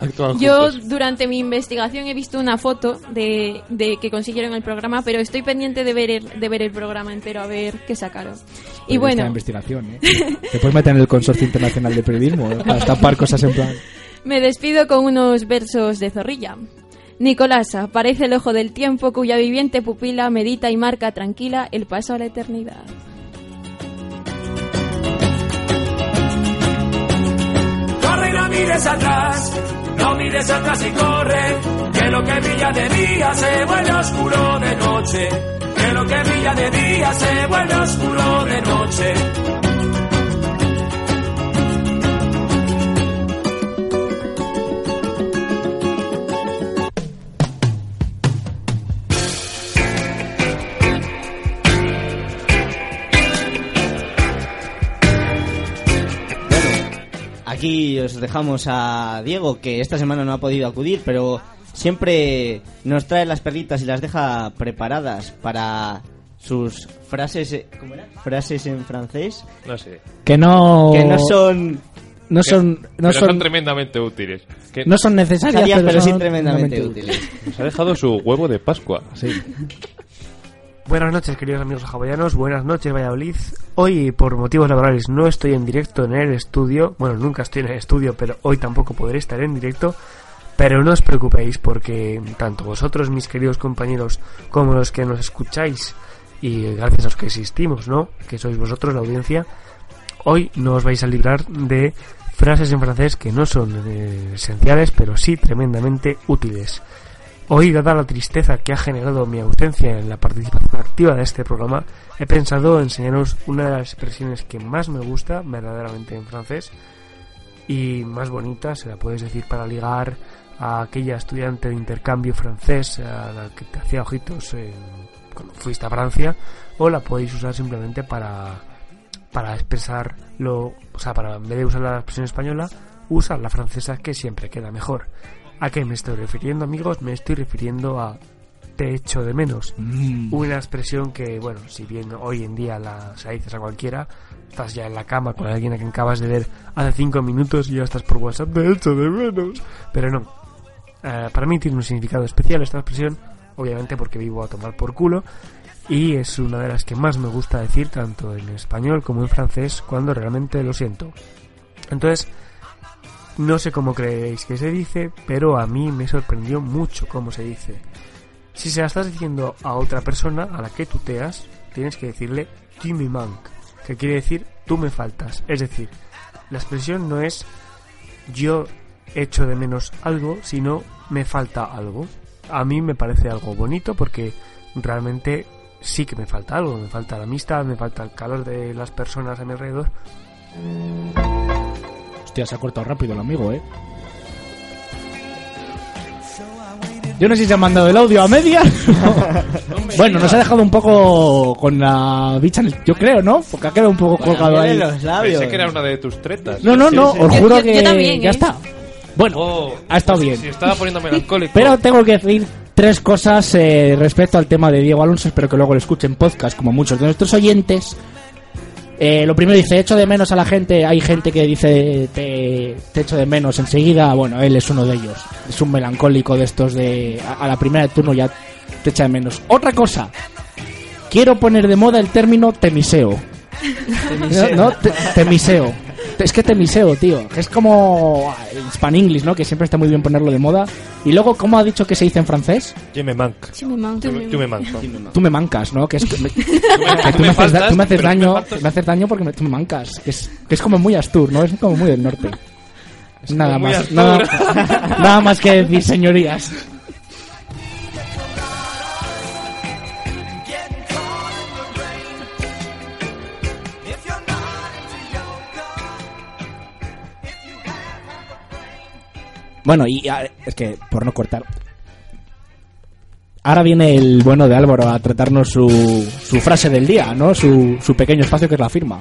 H: actúan
G: Yo
H: juntos.
G: durante mi investigación he visto una foto de, de que consiguieron el programa, pero estoy pendiente de ver el, de ver el programa entero a ver qué sacaron. Y
F: Pues esta
G: bueno,
F: investigación, ¿eh? Te puedes meter en el Consorcio Internacional de Periodismo ¿eh? para estampar cosas en plan... <laughs>
G: me despido con unos versos de Zorrilla. Nicolasa, parece el ojo del tiempo cuya viviente pupila medita y marca tranquila el paso a la eternidad.
C: Corre y no mires atrás, no mires atrás y corre, que lo que brilla de día se vuelve oscuro de noche, que lo que brilla de día se vuelve oscuro de noche.
E: Aquí os dejamos a Diego, que esta semana no ha podido acudir, pero siempre nos trae las perlitas y las deja preparadas para sus frases... eh, ¿Cómo era? Frases en francés.
H: No sé.
F: Que no...
E: Que no son...
F: No son... No
H: Pero son,
F: son,
H: tremendamente útiles. Que
F: no son necesarias, pero,
E: pero sí
F: son
E: tremendamente útiles.
H: Nos ha dejado su huevo de Pascua.
F: Sí.
O: Buenas noches, queridos amigos hawaianos. Buenas noches, Valladolid. Hoy, por motivos laborales, no estoy en directo en el estudio. Bueno, nunca estoy en el estudio, pero hoy tampoco podré estar en directo. Pero no os preocupéis, porque tanto vosotros, mis queridos compañeros, como los que nos escucháis, y gracias a los que existimos, ¿no? Que sois vosotros, la audiencia, hoy no os vais a librar de frases en francés que no son eh, esenciales, pero sí tremendamente útiles. Hoy, dada la tristeza que ha generado mi ausencia en la participación activa de este programa, he pensado enseñaros una de las expresiones que más me gusta verdaderamente en francés y más bonita, se la puedes decir para ligar a aquella estudiante de intercambio francés a la que te hacía ojitos en- cuando fuiste a Francia, o la podéis usar simplemente para, para expresar lo, o sea, para en vez de usar la expresión española, usar la francesa que siempre queda mejor. ¿A qué me estoy refiriendo, amigos? Me estoy refiriendo a te echo de menos.
F: Mm.
O: Una expresión que, bueno, si bien hoy en día la se la dices a cualquiera, estás ya en la cama con alguien a quien acabas de ver hace cinco minutos y ya estás por WhatsApp, te echo de menos. Pero no. Eh, para mí tiene un significado especial esta expresión, obviamente porque vivo a tomar por culo. Y es una de las que más me gusta decir, tanto en español como en francés, cuando realmente lo siento. Entonces, no sé cómo creéis que se dice, pero a mí me sorprendió mucho cómo se dice. Si se la estás diciendo a otra persona a la que tuteas, tienes que decirle me manques, que quiere decir tú me faltas. Es decir, la expresión no es yo echo de menos algo, sino me falta algo. A mí me parece algo bonito porque realmente sí que me falta algo. Me falta la amistad, me falta el calor de las personas a mi alrededor.
F: Hostia, se ha cortado rápido el amigo, ¿eh? Yo no sé si se ha mandado el audio a medias. <laughs> bueno, nos ha dejado un poco con la bicha en el... Yo creo, ¿no? Porque ha quedado un poco colgado ahí.
H: Pensé que era una de tus tretas.
F: No, no, no,
H: sí.
F: os juro
G: Yo- yo
F: que
G: también,
F: ya
G: ¿eh?
F: está. Bueno,
H: Oh,
F: ha estado
H: pues
F: bien.
H: Si estaba poniendo melancólico.
F: Pero tengo que decir tres cosas eh, respecto al tema de Diego Alonso. Espero que luego lo escuchen podcast, como muchos de nuestros oyentes. Eh, lo primero dice, echo de menos a la gente. Hay gente que dice, te, te echo de menos enseguida. Bueno, él es uno de ellos. Es un melancólico de estos de... A, a la primera de turno ya te echa de menos. Otra cosa. quiero poner de moda el término temiseo.
O: Temiseo.
F: No, no, te- temiseo. Es que temiseo, tío. Es como ah, Span English, ¿no? Que siempre está muy bien ponerlo de moda. Y luego, ¿cómo ha dicho que se dice en francés?
H: Je me manque.
I: Sí, me manco.
H: Tú, tú me manco.
F: Tú me mancas, ¿no? Que es que me- <laughs> que
H: tú me
F: haces, da- tú me haces daño, me haces daño porque me- tú me mancas. Que es, que es como muy Astur, ¿no? Es como muy del norte. nada más, nada, nada más que decir, señorías. Bueno, y ah, es que, por no cortar. Ahora viene el bueno de Álvaro a tratarnos su, su frase del día, ¿no? Su, su pequeño espacio que es la firma.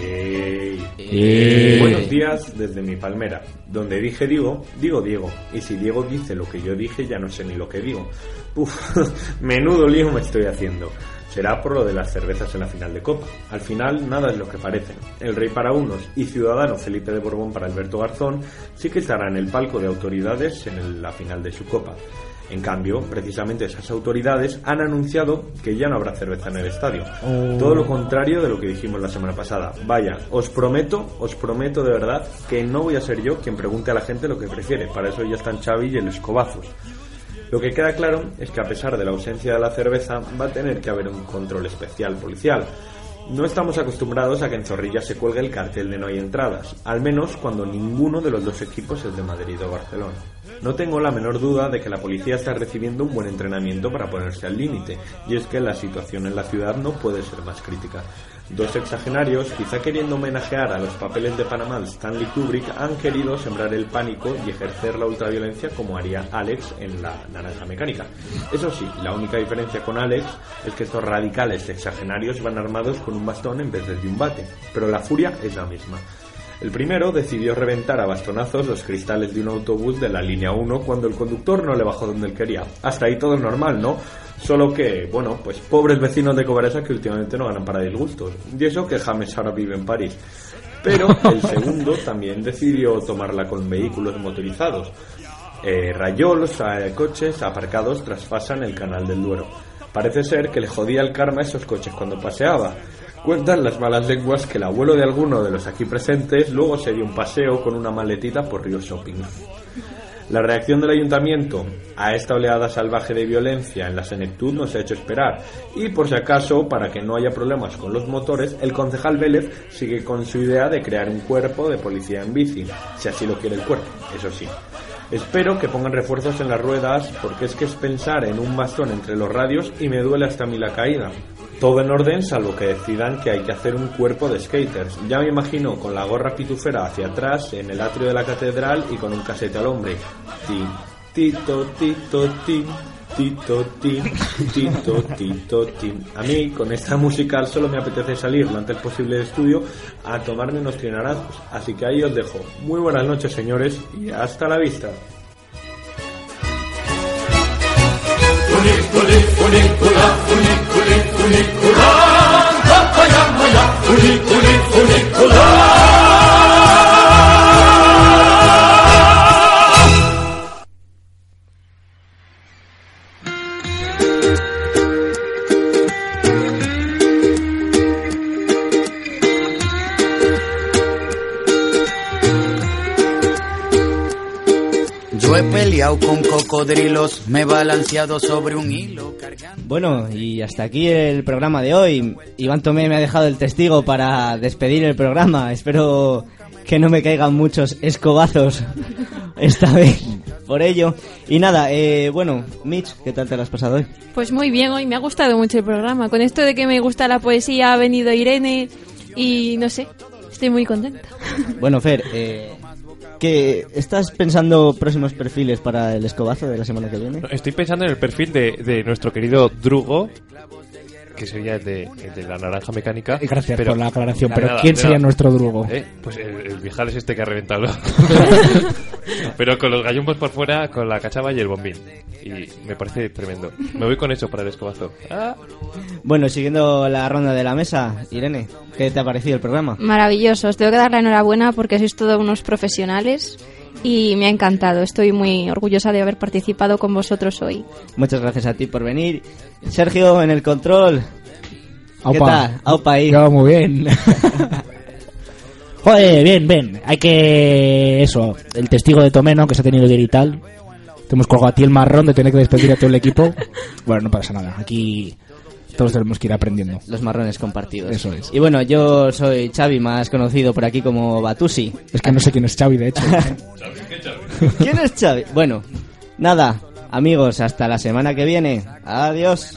P: Ey.
F: Ey.
P: Buenos días desde mi palmera. Donde dije digo, digo Diego. Y si Diego dice lo que yo dije, ya no sé ni lo que digo. Uf, <laughs> menudo lío me estoy haciendo. Será por lo de las cervezas en la final de Copa. Al final, nada es lo que parece. El rey para unos y ciudadano Felipe de Borbón para Alberto Garzón sí que estará en el palco de autoridades en la final de su Copa. En cambio, precisamente esas autoridades han anunciado que ya no habrá cerveza en el estadio.
F: Oh.
P: Todo lo contrario de lo que dijimos la semana pasada. Vaya, os prometo, os prometo de verdad que no voy a ser yo quien pregunte a la gente lo que prefiere. Para eso ya están Xavi y el Escobazos. Lo que queda claro es que a pesar de la ausencia de la cerveza va a tener que haber un control especial policial. No estamos acostumbrados a que en Zorrilla se cuelgue el cartel de no hay entradas, al menos cuando ninguno de los dos equipos es de Madrid o Barcelona. No tengo la menor duda de que la policía está recibiendo un buen entrenamiento para ponerse al límite, y es que la situación en la ciudad no puede ser más crítica. Dos exagenarios, quizá queriendo homenajear a los papeles de Panamá Stanley Kubrick, han querido sembrar el pánico y ejercer la ultraviolencia como haría Alex en la Naranja Mecánica. Eso sí, la única diferencia con Alex es que estos radicales exagenarios van armados con un bastón en vez de un bate, pero la furia es la misma. El primero decidió reventar a bastonazos los cristales de un autobús de la línea 1 cuando el conductor no le bajó donde él quería. Hasta ahí todo es normal, ¿no? Solo que, bueno, pues pobres vecinos de Cobaresa que últimamente no ganan para disgustos. Y eso que James ahora vive en París. Pero el <laughs> segundo también decidió tomarla con vehículos motorizados. Eh, rayó los eh, coches aparcados traspasan el canal del Duero. Parece ser que le jodía el karma a esos coches cuando paseaba. Cuentan las malas lenguas que el abuelo de alguno de los aquí presentes luego se dio un paseo con una maletita por Río Shopping. La reacción del ayuntamiento a esta oleada salvaje de violencia en la Senectud no se ha hecho esperar y por si acaso, para que no haya problemas con los motores, el concejal Vélez sigue con su idea de crear un cuerpo de policía en bici, si así lo quiere el cuerpo, eso sí. Espero que pongan refuerzos en las ruedas porque es que es pensar en un bastón entre los radios y me duele hasta a mí la caída. Todo en orden salvo que decidan que hay que hacer un cuerpo de skaters. Ya me imagino con la gorra pitufera hacia atrás en el atrio de la catedral y con un casete al hombre. Tin, tito, tito, tin, tito, tin, tito, tito, tin. A mí con esta musical solo me apetece salir lo antes posible del estudio a tomarme unos trinarazos. Así que ahí os dejo. Muy buenas noches señores y hasta la vista.
Q: 굴리꾸랑, 허허야, 허야, 굴리꾸리, 굴리꾸랑. Peleado con cocodrilos, me he balanceado sobre un hilo.
E: Bueno, y hasta aquí el programa de hoy. Iván Tomé me ha dejado el testigo para despedir el programa. Espero que no me caigan muchos escobazos <laughs> esta vez por ello. Y nada, eh, bueno, Mitch, ¿qué tal te lo has pasado hoy?
G: Pues muy bien, hoy me ha gustado mucho el programa. Con esto de que me gusta la poesía ha venido Irene y no sé, estoy muy contenta. <laughs>
E: Bueno, Fer, eh, ¿qué, ¿estás pensando próximos perfiles para el escobazo de la semana que viene?
H: Estoy pensando en el perfil de, de nuestro querido Drugo, que sería el de, el de la naranja mecánica.
F: Gracias por la aclaración, pero
H: nada,
F: ¿quién
H: de
F: sería
H: nada.
F: nuestro Drugo?
H: Eh, Pues el, el Vijal es este que ha reventado. <laughs> pero con los gallumbos por fuera, con la cachava y el bombín. Y me parece tremendo. Me voy con eso para el escobazo. Ah.
E: Bueno, siguiendo la ronda de la mesa, Irene, ¿qué te ha parecido el programa?
I: Maravilloso, os tengo que dar la enhorabuena porque sois todos unos profesionales y me ha encantado. Estoy muy orgullosa de haber participado con vosotros hoy.
E: Muchas gracias a ti por venir. Sergio, en el control. ¿Qué
F: Aupa.
E: tal? Aupa ahí.
F: Yo, muy bien. <laughs> Joder, bien, bien. Hay que. Eso, el testigo de Tomeno que se ha tenido que ir y tal. Te hemos colgado a ti el marrón de tener que despedir a todo el equipo. <laughs> Bueno, no pasa nada. Aquí todos tenemos que ir aprendiendo.
E: Los marrones compartidos.
F: Eso es.
E: Y bueno, yo soy Xavi, más conocido por aquí como Batusi.
F: Es que no sé quién es Xavi, de hecho. <laughs>
E: ¿Quién es Xavi? Bueno, nada, amigos, hasta la semana que viene. Adiós.